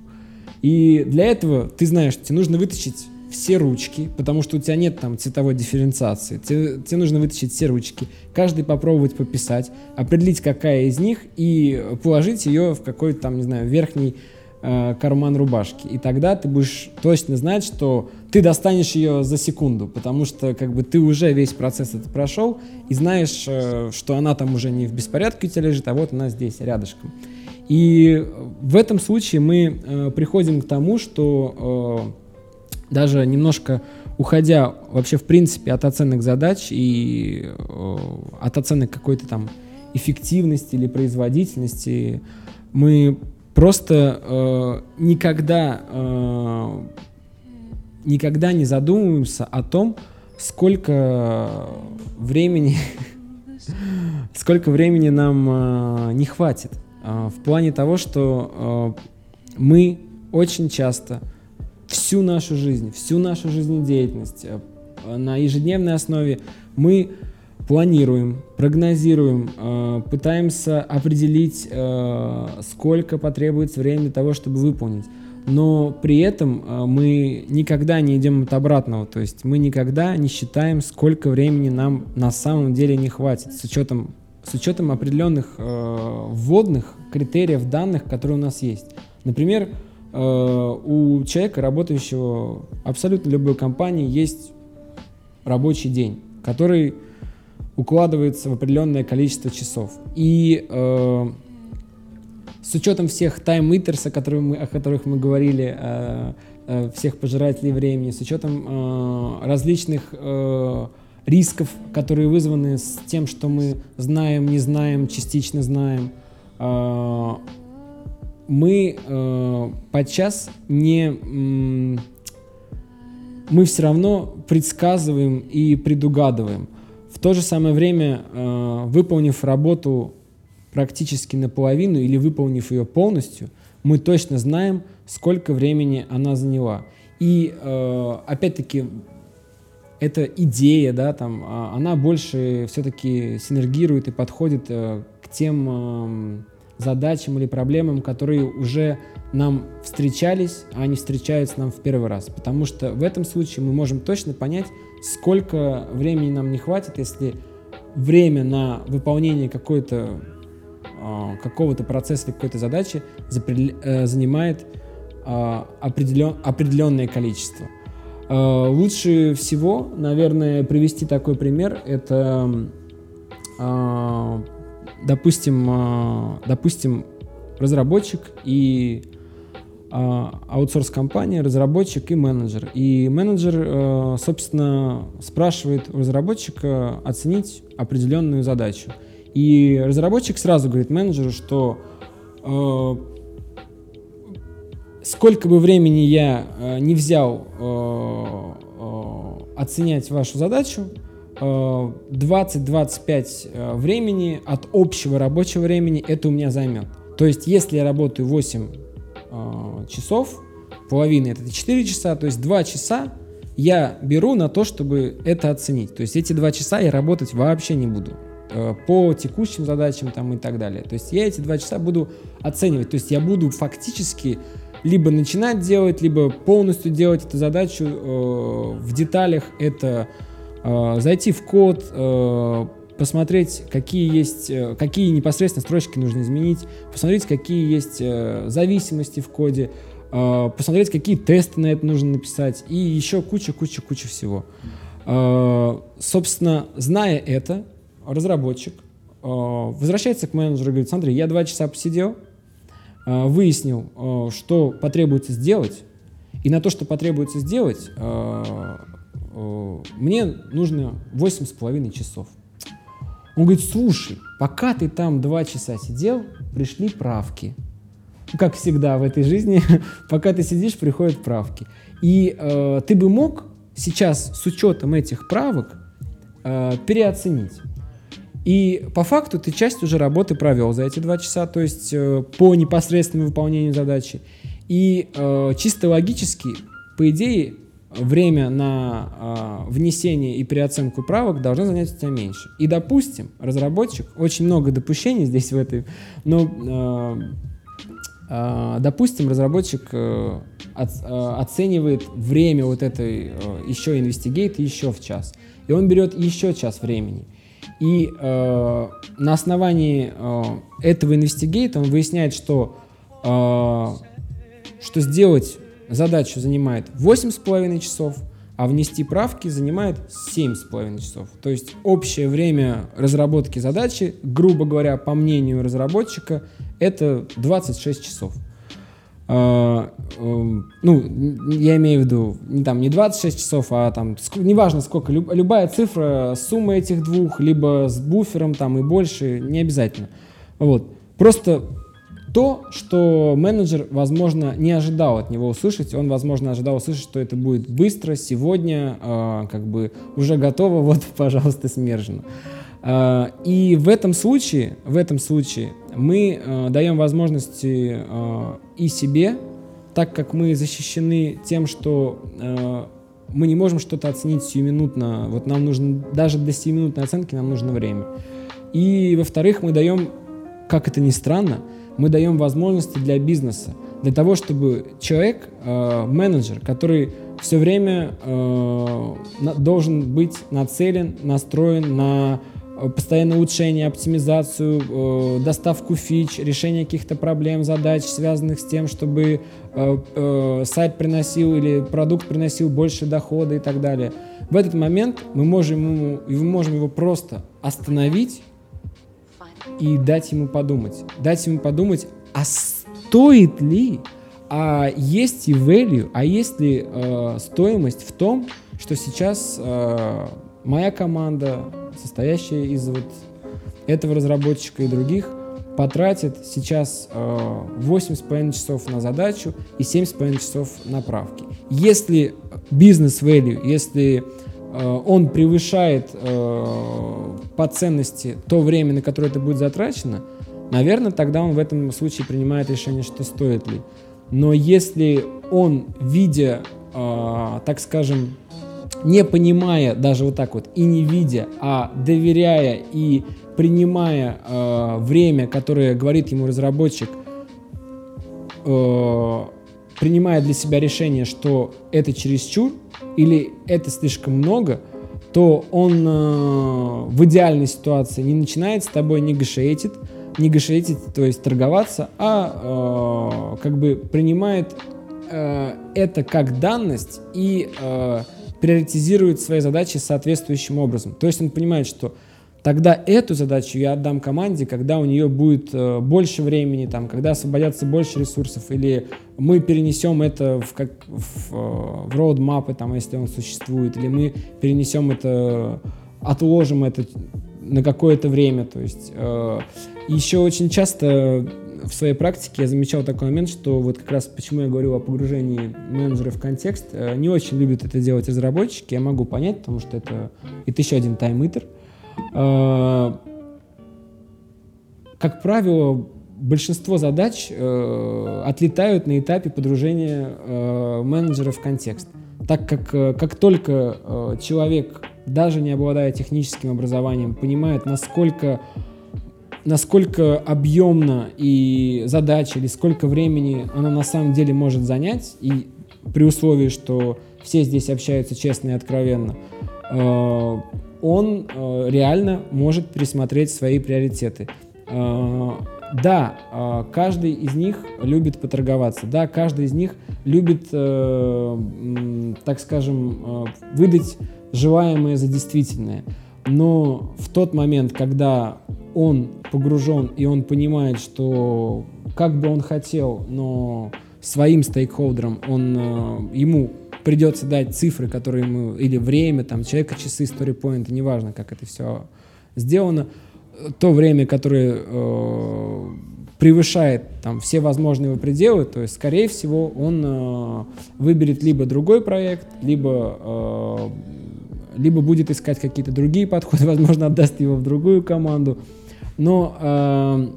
И для этого ты знаешь, тебе нужно вытащить все ручки, потому что у тебя нет там цветовой дифференциации. Тебе, тебе нужно вытащить все ручки, каждый попробовать пописать, определить, какая из них, и положить ее в какой-то там, не знаю, верхний э, карман рубашки. И тогда ты будешь точно знать, что ты достанешь ее за секунду, потому что как бы ты уже весь процесс это прошел и знаешь, э, что она там уже не в беспорядке у тебя лежит, а вот она здесь, рядышком. И в этом случае мы э, приходим к тому, что даже немножко уходя вообще в принципе от оценок задач и от оценок какой-то там эффективности или производительности, мы просто э, никогда, э, никогда не задумываемся о том, сколько времени, <laughs> сколько времени нам э, не хватит. Э, в плане того, что э, мы очень часто всю нашу жизнь, всю нашу жизнедеятельность э, на ежедневной основе мы планируем, прогнозируем, э, пытаемся определить, э, сколько потребуется времени для того, чтобы выполнить. Но при этом мы никогда не идем от обратного, то есть мы никогда не считаем, сколько времени нам на самом деле не хватит, с учетом, с учетом определенных вводных критериев данных, которые у нас есть. Например, Э, у человека, работающего абсолютно любой компании, есть рабочий день, который укладывается в определенное количество часов. И э, с учетом всех тайм-митерс, о, которых мы, говорили, э, э, всех пожирателей времени, с учетом э, различных э, рисков, которые вызваны с тем, что мы знаем, не знаем, частично знаем, э, мы э, подчас не... М, мы все равно предсказываем и предугадываем. В то же самое время, э, выполнив работу практически наполовину или выполнив ее полностью, мы точно знаем, сколько времени она заняла. И э, опять-таки эта идея, да, там, а, она больше все-таки синергирует и подходит э, к тем задачам или проблемам, которые уже нам встречались, а они встречаются нам в первый раз. Потому что в этом случае мы можем точно понять, сколько времени нам не хватит, если время на выполнение какой-то а, какого-то процесса или какой-то задачи э, занимает а, определен, определенное количество. А, лучше всего, наверное, привести такой пример. Это, допустим, допустим, разработчик и аутсорс-компания, разработчик и менеджер. И менеджер, собственно, спрашивает у разработчика оценить определенную задачу. И разработчик сразу говорит менеджеру, что э, сколько бы времени я э, не взял э, э, оценять вашу задачу, 20-25 э, э, времени от общего рабочего времени это у меня займет. То есть, если я работаю 8 э, часов, половина это 4 часа, то есть 2 часа я беру на то, чтобы это оценить. То есть эти 2 часа я работать вообще не буду. Э, по текущим задачам там и так далее. То есть я эти два часа буду оценивать. То есть я буду фактически либо начинать делать, либо полностью делать эту задачу э, в деталях. Это э, зайти в код, э, посмотреть, какие есть, э, какие непосредственно строчки нужно изменить, посмотреть, какие есть э, зависимости в коде, э, посмотреть, какие тесты на это нужно написать и еще куча-куча-куча всего. Собственно, зная это, разработчик возвращается к менеджеру и говорит, смотри, я два часа посидел, выяснил, что потребуется сделать, и на то, что потребуется сделать, мне нужно восемь с половиной часов. Он говорит, слушай, пока ты там два часа сидел, пришли правки. Как всегда в этой жизни, <laughs> пока ты сидишь, приходят правки. И э, ты бы мог сейчас с учетом этих правок э, переоценить. И по факту ты часть уже работы провел за эти два часа, то есть э, по непосредственному выполнению задачи. И э, чисто логически, по идее, время на э, внесение и переоценку правок должно занять у тебя меньше. И, допустим, разработчик, очень много допущений здесь в этой, но, э, э, допустим, разработчик э, от, э, оценивает время вот этой э, еще инвестигейт еще в час. И он берет еще час времени. И э, на основании э, этого инвестигейта он выясняет, что, э, что сделать задачу занимает 8,5 часов, а внести правки занимает 7,5 часов. То есть общее время разработки задачи, грубо говоря, по мнению разработчика, это 26 часов. А, эм, ну, я имею в виду, там, не 26 часов, а там, неважно сколько, люб, любая цифра, сумма этих двух, либо с буфером там и больше, не обязательно. Вот. Просто то, что менеджер, возможно, не ожидал от него услышать, он, возможно, ожидал услышать, что это будет быстро, сегодня, э, как бы уже готово, <laughs> вот, пожалуйста, смержено. Э, и в этом случае, в этом случае мы э, даем возможности э, и себе, так как мы защищены тем, что э, мы не можем что-то оценить сиюминутно, вот нам нужно, даже для сиюминутной оценки нам нужно время. И, во-вторых, мы даем, как это ни странно, мы даем возможности для бизнеса, для того, чтобы человек, э, менеджер, который все время э, должен быть нацелен, настроен на Э, постоянное улучшение, оптимизацию, э, доставку фич, решение каких-то проблем, задач, связанных с тем, чтобы э, сайт приносил или продукт приносил больше дохода и так далее. В этот момент мы можем, ему, мы можем его просто остановить и дать ему подумать. Дать ему подумать, а стоит ли, а есть ли value, а есть ли э, стоимость в том, что сейчас э, моя команда, состоящая из вот этого разработчика и других, потратит сейчас э, 8,5 часов на задачу и 7,5 часов на правки. Если бизнес value, если он превышает э, по ценности то время, на которое это будет затрачено, наверное, тогда он в этом случае принимает решение, что стоит ли. Но если он, видя, э, так скажем, не понимая даже вот так вот и не видя, а доверяя и принимая э, время, которое говорит ему разработчик, э, принимая для себя решение, что это чересчур или это слишком много, то он э, в идеальной ситуации не начинает с тобой негашейтить, негашейтить, то есть торговаться, а э, как бы принимает э, это как данность и э, приоритизирует свои задачи соответствующим образом. То есть он понимает, что тогда эту задачу я отдам команде, когда у нее будет э, больше времени, там, когда освободятся больше ресурсов, или мы перенесем это в, как, в, э, в роудмапы, там, если он существует, или мы перенесем это, отложим это на какое-то время. То есть э, еще очень часто в своей практике я замечал такой момент, что вот как раз почему я говорю о погружении менеджера в контекст, э, не очень любят это делать разработчики, я могу понять, потому что это, это еще один тайм-итер. Э, как правило, большинство задач э, отлетают на этапе погружения менеджера в контекст. Так как, как только человек, даже не обладая техническим образованием, понимает, насколько насколько объемно и задача, или сколько времени она на самом деле может занять, и при условии, что все здесь общаются честно и откровенно, э, он э, реально может пересмотреть свои приоритеты. Э, да, каждый из них любит поторговаться, да, каждый из них любит, так скажем, выдать желаемое за действительное. Но в тот момент, когда он погружен и он понимает, что как бы он хотел, но своим стейкхолдерам он, э, ему придется дать цифры, которые ему, или время, там, человека, часы, story неважно, как это все сделано, то время, которое э, превышает там все возможные его пределы, то есть, скорее всего, он э, выберет либо другой проект, либо э, либо будет искать какие-то другие подходы, <laughs> возможно, отдаст его в другую команду. Но э,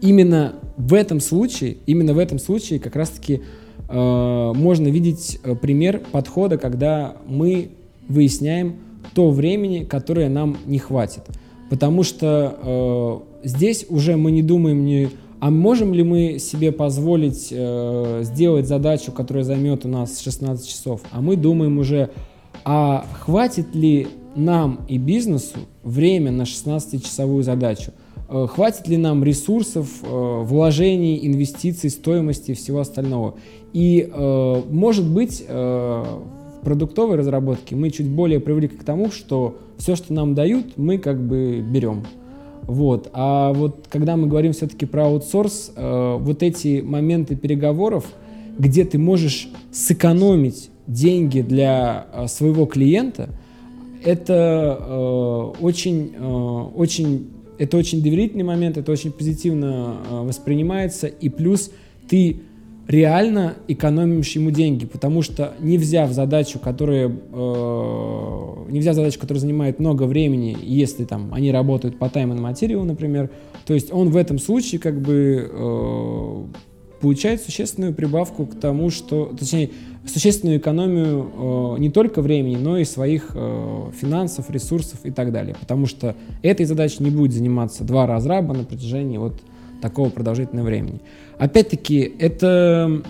именно в этом случае, именно в этом случае как раз-таки э, можно видеть э, пример подхода, когда мы выясняем то времени, которое нам не хватит. Потому что э, здесь уже мы не думаем не а можем ли мы себе позволить э, сделать задачу, которая займет у нас 16 часов, а мы думаем уже а хватит ли нам и бизнесу время на 16-часовую задачу? Э, хватит ли нам ресурсов, э, вложений, инвестиций, стоимости и всего остального? И, э, может быть, в продуктовой разработке мы чуть более привыкли к тому, что все, что нам дают, мы как бы берем. Вот. А вот когда мы говорим все-таки про аутсорс, вот эти моменты переговоров, где ты можешь сэкономить деньги для своего клиента, это э, очень, э, очень, это очень доверительный момент, это очень позитивно э, воспринимается, и плюс ты реально экономишь ему деньги, потому что не взяв задачу, которая, э, не взяв задачу, которая занимает много времени, если там они работают по time and material, например, то есть он в этом случае как бы э, получает существенную прибавку к тому, что, точнее, существенную экономию э, не только времени, но и своих э, финансов, ресурсов и так далее. Потому что этой задачей не будет заниматься два разраба на протяжении вот такого продолжительного времени. Опять-таки, это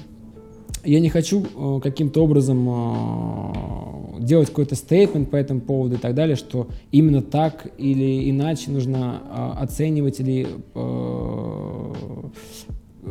я не хочу э, каким-то образом э, делать какой-то стейтмент по этому поводу и так далее, что именно так или иначе нужно э, оценивать или э,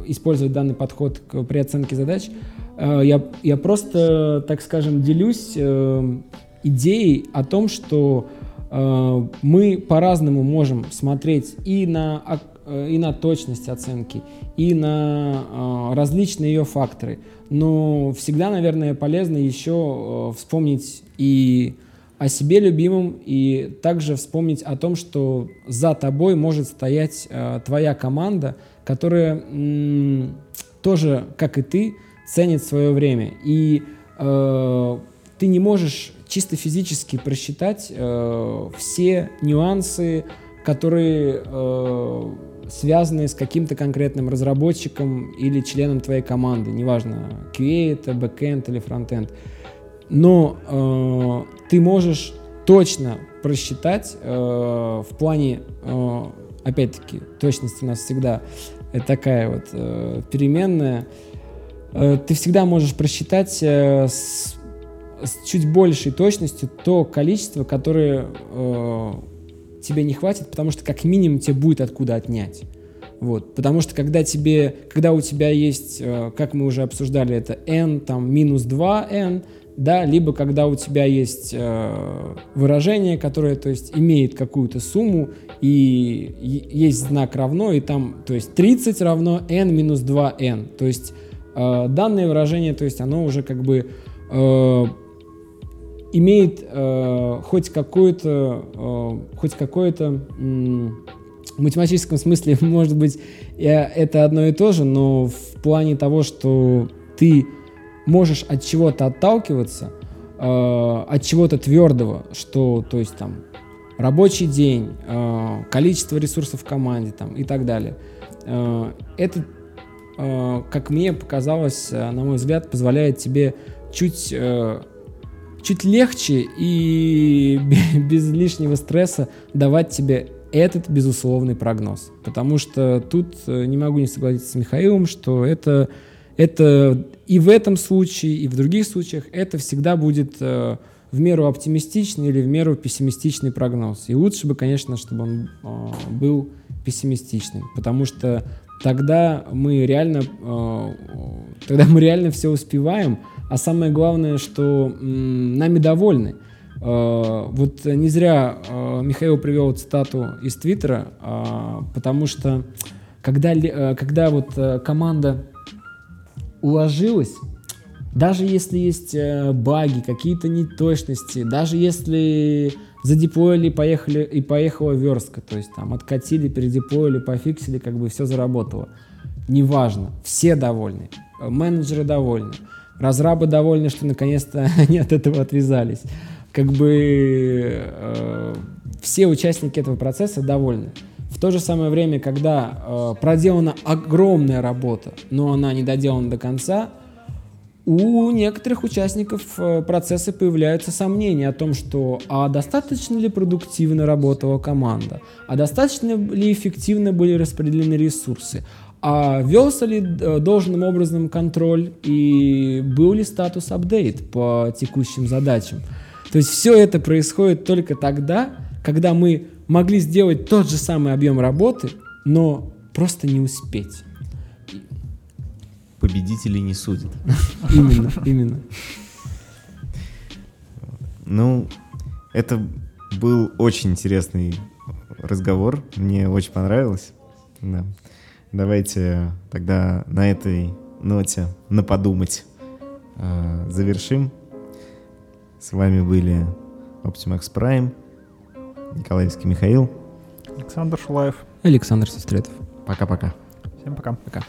использовать данный подход к, при оценке задач. Э, я, я просто, так скажем, делюсь э, идеей о том, что э, мы по-разному можем смотреть и на, и на точность оценки, и на различные ее факторы. Но всегда, наверное, полезно еще вспомнить и о себе любимом, и также вспомнить о том, что за тобой может стоять твоя команда, которая тоже, как и ты, ценит свое время. И э, ты не можешь чисто физически просчитать э, все нюансы, которые э, связаны с каким-то конкретным разработчиком или членом твоей команды. Неважно, QA это, backend или frontend. но э, ты можешь точно просчитать э, в плане, э, опять-таки, точность у нас всегда такая вот э, переменная. Э, ты всегда можешь просчитать э, с, с чуть большей точностью то количество, которое э, тебе не хватит, потому что как минимум тебе будет откуда отнять. Вот, потому что когда тебе, когда у тебя есть, э, как мы уже обсуждали, это n, там, минус 2n, да, либо когда у тебя есть э, выражение, которое, то есть, имеет какую-то сумму, и есть знак равно, и там, то есть, 30 равно n минус 2n, то есть, э, данное выражение, то есть, оно уже как бы э, имеет э, хоть какое-то, э, хоть какое-то в математическом смысле, <laughs> может быть, это одно и то же, но в плане того, что ты можешь от чего-то отталкиваться, э, от чего-то твердого, что, то есть там рабочий день, э, количество ресурсов в команде там, и так далее. Э, это, э, как мне показалось, э, на мой взгляд, позволяет тебе чуть, э, чуть легче и <laughs> без лишнего стресса давать тебе этот безусловный прогноз. Потому что тут э, не могу не согласиться с Михаилом, что это, это и в этом случае, и в других случаях это всегда будет э, в меру оптимистичный или в меру пессимистичный прогноз. И лучше бы, конечно, чтобы он э, был пессимистичным, потому что тогда мы реально, тогда мы реально все успеваем, а самое главное, что нами довольны. Э, вот не зря э, Михаил привел цитату из Твиттера, э, потому что когда, когда вот команда уложилась, даже если есть баги, какие-то неточности, даже если задеплоили, поехали и поехала верстка, то есть там откатили, передеплоили, пофиксили, как бы все заработало. Неважно, все довольны, менеджеры довольны, разрабы довольны, что наконец-то <laughs> они от этого отвязались как бы э, все участники этого процесса довольны. В то же самое время, когда э, проделана огромная работа, но она не доделана до конца, у некоторых участников э, процесса появляются сомнения о том, что а достаточно ли продуктивно работала команда, а достаточно ли эффективно были распределены ресурсы, а велся ли э, должным образом контроль и был ли статус апдейт по текущим задачам. То есть все это происходит только тогда, когда мы могли сделать тот же самый объем работы, но просто не успеть. Победители не судят. Именно, именно. Ну, это был очень интересный разговор. Мне очень понравилось. Да. Давайте тогда на этой ноте на подумать э, завершим. С вами были Optimax Prime, Николаевский Михаил, Александр Шулаев, Александр Сестретов. Пока-пока. Всем пока. Пока.